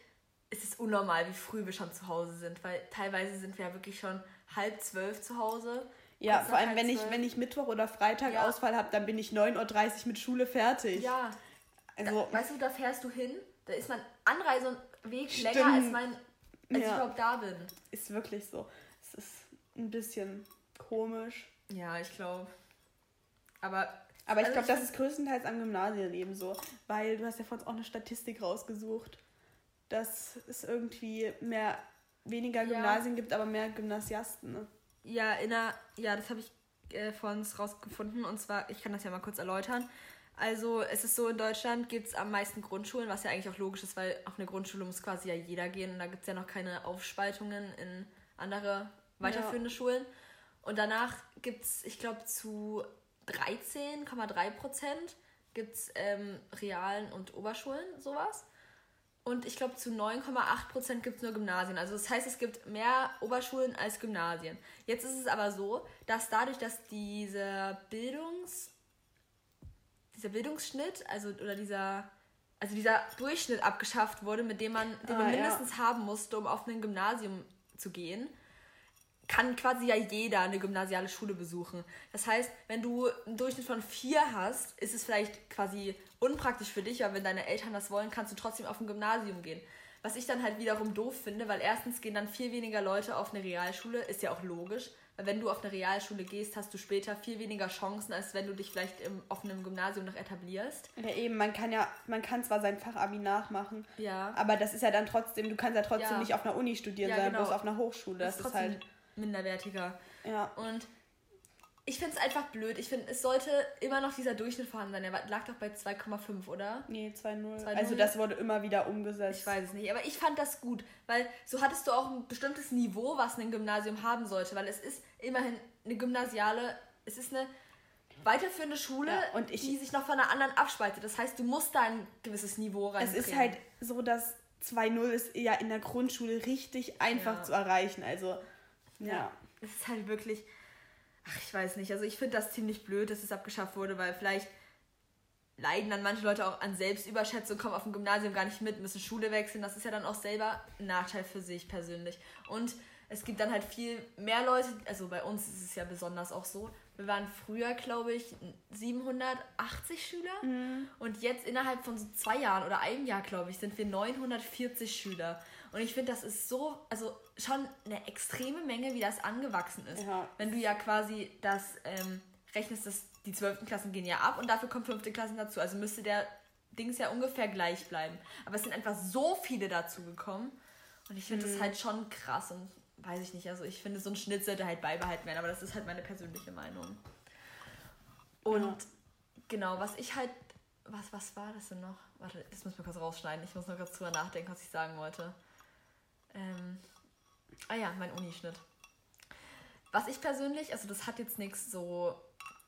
es ist unnormal, wie früh wir schon zu Hause sind, weil teilweise sind wir ja wirklich schon halb zwölf zu Hause.
Ja, vor allem, wenn ich, wenn ich Mittwoch oder Freitag ja. Ausfall habe, dann bin ich 9.30 Uhr mit Schule fertig. Ja.
Also, da, weißt du, da fährst du hin, da ist mein Anreise und Weg stimmt. länger als mein, als ja. ich überhaupt
da bin. Ist wirklich so. Es ist ein bisschen komisch.
Ja, ich glaube. Aber.
Aber ich also glaube, das ist größtenteils am Gymnasienleben so, weil du hast ja vor uns auch eine Statistik rausgesucht, dass es irgendwie mehr weniger Gymnasien ja. gibt, aber mehr Gymnasiasten. Ne?
Ja, in der, ja, das habe ich äh, von uns rausgefunden. Und zwar, ich kann das ja mal kurz erläutern. Also es ist so, in Deutschland gibt es am meisten Grundschulen, was ja eigentlich auch logisch ist, weil auf eine Grundschule muss quasi ja jeder gehen und da gibt es ja noch keine Aufspaltungen in andere weiterführende ja. Schulen. Und danach gibt es, ich glaube, zu 13,3 Prozent gibt es ähm, Realen und Oberschulen, sowas. Und ich glaube, zu 9,8 Prozent gibt es nur Gymnasien. Also das heißt, es gibt mehr Oberschulen als Gymnasien. Jetzt ist es aber so, dass dadurch, dass dieser Bildungs dieser Bildungsschnitt, also oder dieser also dieser Durchschnitt abgeschafft wurde, mit dem man, den man ah, mindestens ja. haben musste, um auf ein Gymnasium zu gehen, kann quasi ja jeder eine gymnasiale Schule besuchen. Das heißt, wenn du einen Durchschnitt von vier hast, ist es vielleicht quasi unpraktisch für dich, aber wenn deine Eltern das wollen, kannst du trotzdem auf ein Gymnasium gehen. Was ich dann halt wiederum doof finde, weil erstens gehen dann viel weniger Leute auf eine Realschule, ist ja auch logisch. Weil wenn du auf eine Realschule gehst, hast du später viel weniger Chancen, als wenn du dich vielleicht im, auf einem Gymnasium noch etablierst.
Ja, eben, man kann ja, man kann zwar sein Fachabi nachmachen, ja. aber das ist ja dann trotzdem, du kannst ja trotzdem ja. nicht auf einer Uni studieren, ja, sondern genau. bloß auf einer Hochschule. Das, das ist, ist halt
minderwertiger. Ja. Und ich finde es einfach blöd. Ich finde, es sollte immer noch dieser Durchschnitt vorhanden sein. Er lag doch bei 2,5, oder?
Nee, 2,0. Also das wurde immer wieder umgesetzt.
Ich weiß es nicht. Aber ich fand das gut, weil so hattest du auch ein bestimmtes Niveau, was ein Gymnasium haben sollte. Weil es ist immerhin eine gymnasiale, es ist eine weiterführende Schule, ja, und ich, die sich noch von einer anderen abspaltet. Das heißt, du musst da ein gewisses Niveau
rein. Es ist halt so, dass 2,0 ist ja in der Grundschule richtig einfach ja. zu erreichen. Also
ja. ja. Es ist halt wirklich. Ach, ich weiß nicht. Also ich finde das ziemlich blöd, dass es abgeschafft wurde, weil vielleicht leiden dann manche Leute auch an Selbstüberschätzung, kommen auf dem Gymnasium gar nicht mit, müssen Schule wechseln. Das ist ja dann auch selber ein Nachteil für sich persönlich. Und es gibt dann halt viel mehr Leute, also bei uns ist es ja besonders auch so. Wir waren früher, glaube ich, 780 Schüler mhm. und jetzt innerhalb von so zwei Jahren oder einem Jahr, glaube ich, sind wir 940 Schüler. Und ich finde, das ist so, also schon eine extreme Menge, wie das angewachsen ist. Ja. Wenn du ja quasi das ähm, rechnest, dass die 12. Klassen gehen ja ab und dafür kommen 5. Klassen dazu. Also müsste der Dings ja ungefähr gleich bleiben. Aber es sind einfach so viele dazu gekommen. Und ich finde mhm. das halt schon krass und weiß ich nicht. Also ich finde, so ein Schnitt sollte halt beibehalten werden, aber das ist halt meine persönliche Meinung. Und ja. genau, was ich halt. Was, was war das denn noch? Warte, das müssen wir kurz rausschneiden. Ich muss noch kurz drüber nachdenken, was ich sagen wollte. Ähm, ah ja, mein Unischnitt. Was ich persönlich, also das hat jetzt nichts so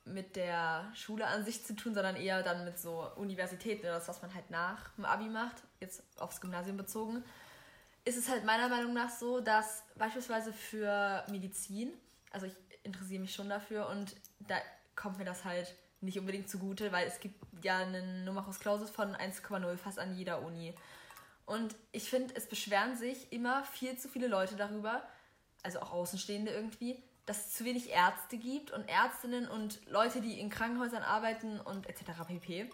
mit der Schule an sich zu tun, sondern eher dann mit so Universitäten oder das, was man halt nach dem Abi macht, jetzt aufs Gymnasium bezogen, ist es halt meiner Meinung nach so, dass beispielsweise für Medizin, also ich interessiere mich schon dafür und da kommt mir das halt nicht unbedingt zugute, weil es gibt ja einen Numerus Clausus von 1,0 fast an jeder Uni. Und ich finde, es beschweren sich immer viel zu viele Leute darüber, also auch Außenstehende irgendwie, dass es zu wenig Ärzte gibt und Ärztinnen und Leute, die in Krankenhäusern arbeiten und etc. pp.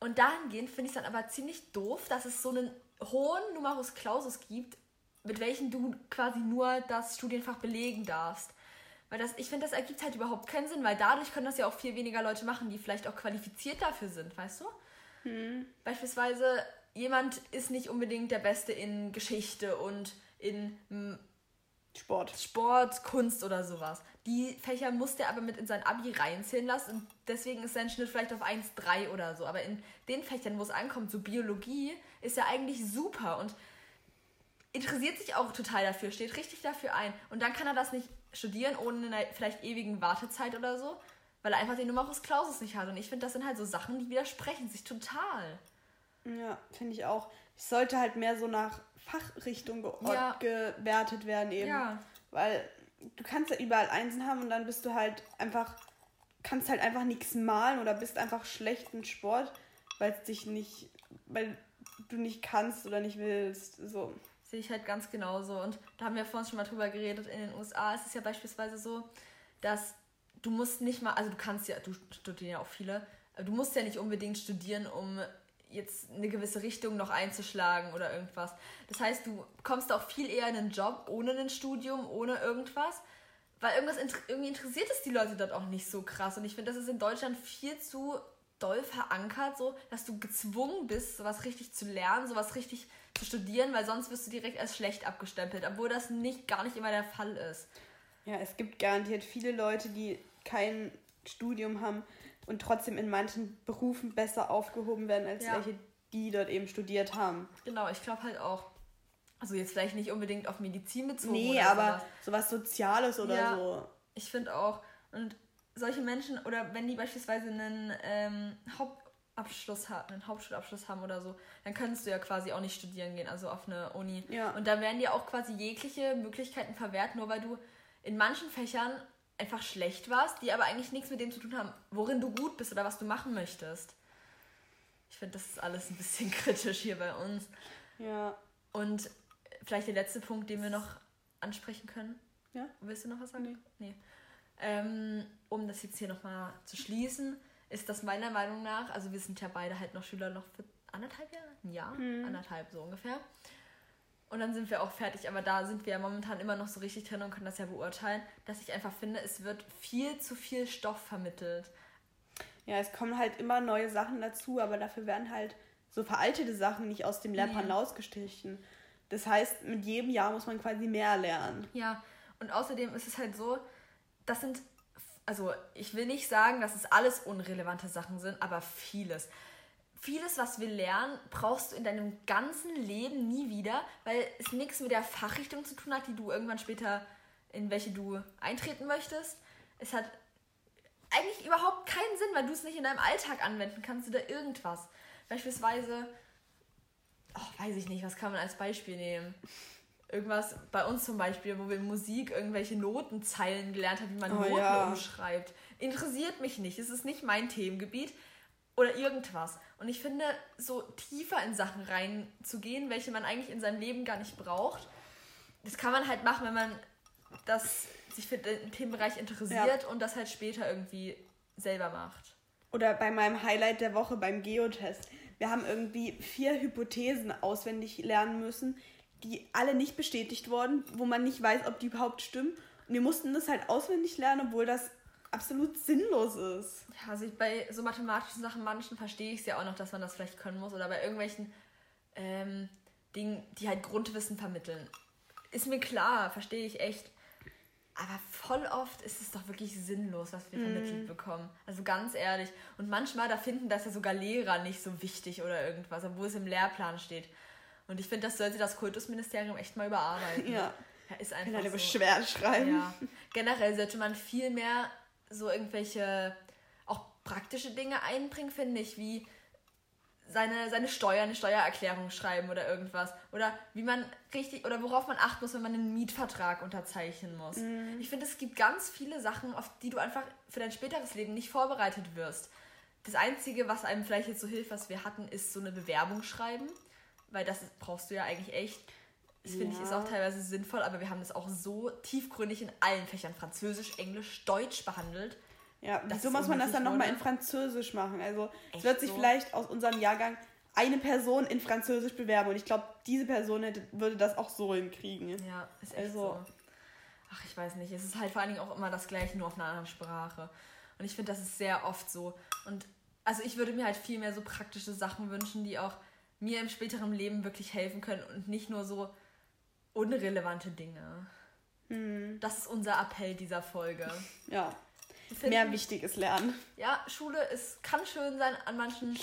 Und dahingehend finde ich es dann aber ziemlich doof, dass es so einen hohen Numerus Clausus gibt, mit welchem du quasi nur das Studienfach belegen darfst. Weil das, ich finde, das ergibt halt überhaupt keinen Sinn, weil dadurch können das ja auch viel weniger Leute machen, die vielleicht auch qualifiziert dafür sind, weißt du? Hm. Beispielsweise jemand ist nicht unbedingt der Beste in Geschichte und in Sport. Sport, Kunst oder sowas. Die Fächer muss der aber mit in sein Abi reinzählen lassen und deswegen ist sein Schnitt vielleicht auf 1,3 oder so. Aber in den Fächern, wo es ankommt, so Biologie, ist ja eigentlich super und interessiert sich auch total dafür, steht richtig dafür ein. Und dann kann er das nicht studieren ohne eine vielleicht ewigen Wartezeit oder so, weil er einfach den Numerus Clausus nicht hat. Und ich finde, das sind halt so Sachen, die widersprechen sich total.
Ja, finde ich auch. Es sollte halt mehr so nach Fachrichtung ja. gewertet werden eben. Ja. Weil du kannst ja überall Einsen haben und dann bist du halt einfach, kannst halt einfach nichts malen oder bist einfach schlecht in Sport, weil es dich nicht, weil du nicht kannst oder nicht willst. So.
Sehe ich halt ganz genauso. Und da haben wir vorhin schon mal drüber geredet. In den USA ist es ja beispielsweise so, dass du musst nicht mal, also du kannst ja, du studierst ja auch viele, du musst ja nicht unbedingt studieren, um jetzt eine gewisse Richtung noch einzuschlagen oder irgendwas. Das heißt, du kommst auch viel eher in einen Job ohne ein Studium, ohne irgendwas, weil irgendwas irgendwie interessiert es die Leute dort auch nicht so krass. Und ich finde, das ist in Deutschland viel zu doll verankert, so, dass du gezwungen bist, sowas richtig zu lernen, sowas richtig zu studieren, weil sonst wirst du direkt als schlecht abgestempelt, obwohl das nicht gar nicht immer der Fall ist.
Ja, es gibt garantiert viele Leute, die kein Studium haben und trotzdem in manchen Berufen besser aufgehoben werden als ja. welche, die dort eben studiert haben.
Genau, ich glaube halt auch. Also jetzt vielleicht nicht unbedingt auf Medizin bezogen.
Nee, aber sowas. sowas Soziales oder ja, so.
Ich finde auch. Und solche Menschen, oder wenn die beispielsweise einen ähm, Hauptabschluss haben, einen Hauptschulabschluss haben oder so, dann könntest du ja quasi auch nicht studieren gehen, also auf eine Uni. Ja. Und dann werden dir auch quasi jegliche Möglichkeiten verwehrt, nur weil du in manchen Fächern einfach schlecht warst, die aber eigentlich nichts mit dem zu tun haben, worin du gut bist oder was du machen möchtest. Ich finde, das ist alles ein bisschen <laughs> kritisch hier bei uns. Ja. Und vielleicht der letzte Punkt, den wir noch ansprechen können. Ja. Willst du noch was sagen? Nee. nee. Ähm, um das jetzt hier nochmal zu schließen, ist das meiner Meinung nach, also wir sind ja beide halt noch Schüler noch für anderthalb Jahre, ein Jahr, mhm. anderthalb so ungefähr. Und dann sind wir auch fertig. Aber da sind wir ja momentan immer noch so richtig drin und können das ja beurteilen, dass ich einfach finde, es wird viel zu viel Stoff vermittelt.
Ja, es kommen halt immer neue Sachen dazu, aber dafür werden halt so veraltete Sachen nicht aus dem Lehrplan nee. rausgestrichen. Das heißt, mit jedem Jahr muss man quasi mehr lernen.
Ja, und außerdem ist es halt so, das sind, also ich will nicht sagen, dass es alles unrelevante Sachen sind, aber vieles vieles, was wir lernen, brauchst du in deinem ganzen Leben nie wieder, weil es nichts mit der Fachrichtung zu tun hat, die du irgendwann später, in welche du eintreten möchtest. Es hat eigentlich überhaupt keinen Sinn, weil du es nicht in deinem Alltag anwenden kannst oder irgendwas. Beispielsweise, oh, weiß ich nicht, was kann man als Beispiel nehmen? Irgendwas bei uns zum Beispiel, wo wir in Musik irgendwelche Notenzeilen gelernt haben, wie man oh, Noten ja. umschreibt. Interessiert mich nicht. Es ist nicht mein Themengebiet oder irgendwas. Und ich finde, so tiefer in Sachen reinzugehen, welche man eigentlich in seinem Leben gar nicht braucht, das kann man halt machen, wenn man das sich für den Themenbereich interessiert ja. und das halt später irgendwie selber macht.
Oder bei meinem Highlight der Woche beim Geotest. Wir haben irgendwie vier Hypothesen auswendig lernen müssen, die alle nicht bestätigt wurden, wo man nicht weiß, ob die überhaupt stimmen. Und wir mussten das halt auswendig lernen, obwohl das absolut sinnlos ist.
Ja, also bei so mathematischen Sachen manchen verstehe ich es ja auch noch, dass man das vielleicht können muss. Oder bei irgendwelchen ähm, Dingen, die halt Grundwissen vermitteln. Ist mir klar, verstehe ich echt. Aber voll oft ist es doch wirklich sinnlos, was wir mm. vermittelt bekommen. Also ganz ehrlich. Und manchmal, da finden das ja sogar Lehrer nicht so wichtig oder irgendwas, obwohl es im Lehrplan steht. Und ich finde, das sollte das Kultusministerium echt mal überarbeiten. Ja. ja ist einfach Kann eine so. Beschwerde schreiben. Ja. Generell sollte man viel mehr so irgendwelche auch praktische Dinge einbringen, finde ich, wie seine, seine Steuer, eine Steuererklärung schreiben oder irgendwas. Oder wie man richtig, oder worauf man achten muss, wenn man einen Mietvertrag unterzeichnen muss. Mhm. Ich finde, es gibt ganz viele Sachen, auf die du einfach für dein späteres Leben nicht vorbereitet wirst. Das Einzige, was einem vielleicht jetzt so hilft, was wir hatten, ist so eine Bewerbung schreiben. Weil das brauchst du ja eigentlich echt. Das finde ja. ich ist auch teilweise sinnvoll, aber wir haben das auch so tiefgründig in allen Fächern, Französisch, Englisch, Deutsch behandelt.
Ja, wieso muss man das dann nochmal in Französisch machen? Also Echt es wird sich so? vielleicht aus unserem Jahrgang eine Person in Französisch bewerben und ich glaube, diese Person hätte, würde das auch so hinkriegen. Ja, ist echt
also, so. Ach, ich weiß nicht. Es ist halt vor allen Dingen auch immer das Gleiche, nur auf einer anderen Sprache. Und ich finde, das ist sehr oft so. Und also ich würde mir halt viel mehr so praktische Sachen wünschen, die auch mir im späteren Leben wirklich helfen können und nicht nur so unrelevante Dinge. Mhm. Das ist unser Appell dieser Folge.
Ja. Finden, Mehr wichtiges Lernen.
Ja, Schule ist, kann schön sein an manchen,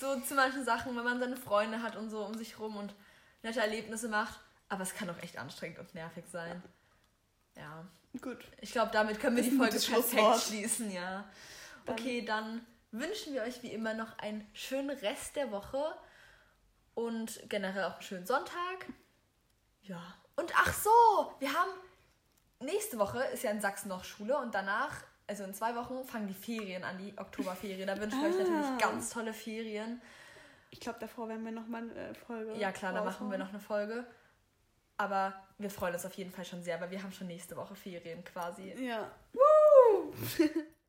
so zu manchen Sachen, wenn man seine Freunde hat und so um sich rum und nette Erlebnisse macht. Aber es kann auch echt anstrengend und nervig sein. Ja. Gut. Ich glaube, damit können wir die Folge perfekt schließen, ja. Okay, dann wünschen wir euch wie immer noch einen schönen Rest der Woche und generell auch einen schönen Sonntag. Ja. Und ach so, wir haben nächste Woche ist ja in Sachsen noch Schule und danach, also in zwei Wochen, fangen die Ferien an, die Oktoberferien. Da wünschen wir ah. euch natürlich ganz tolle Ferien.
Ich glaube, davor werden wir nochmal eine Folge.
Ja, klar, da machen wir noch eine Folge. Aber wir freuen uns auf jeden Fall schon sehr, weil wir haben schon nächste Woche Ferien quasi.
Ja. Woo! <laughs>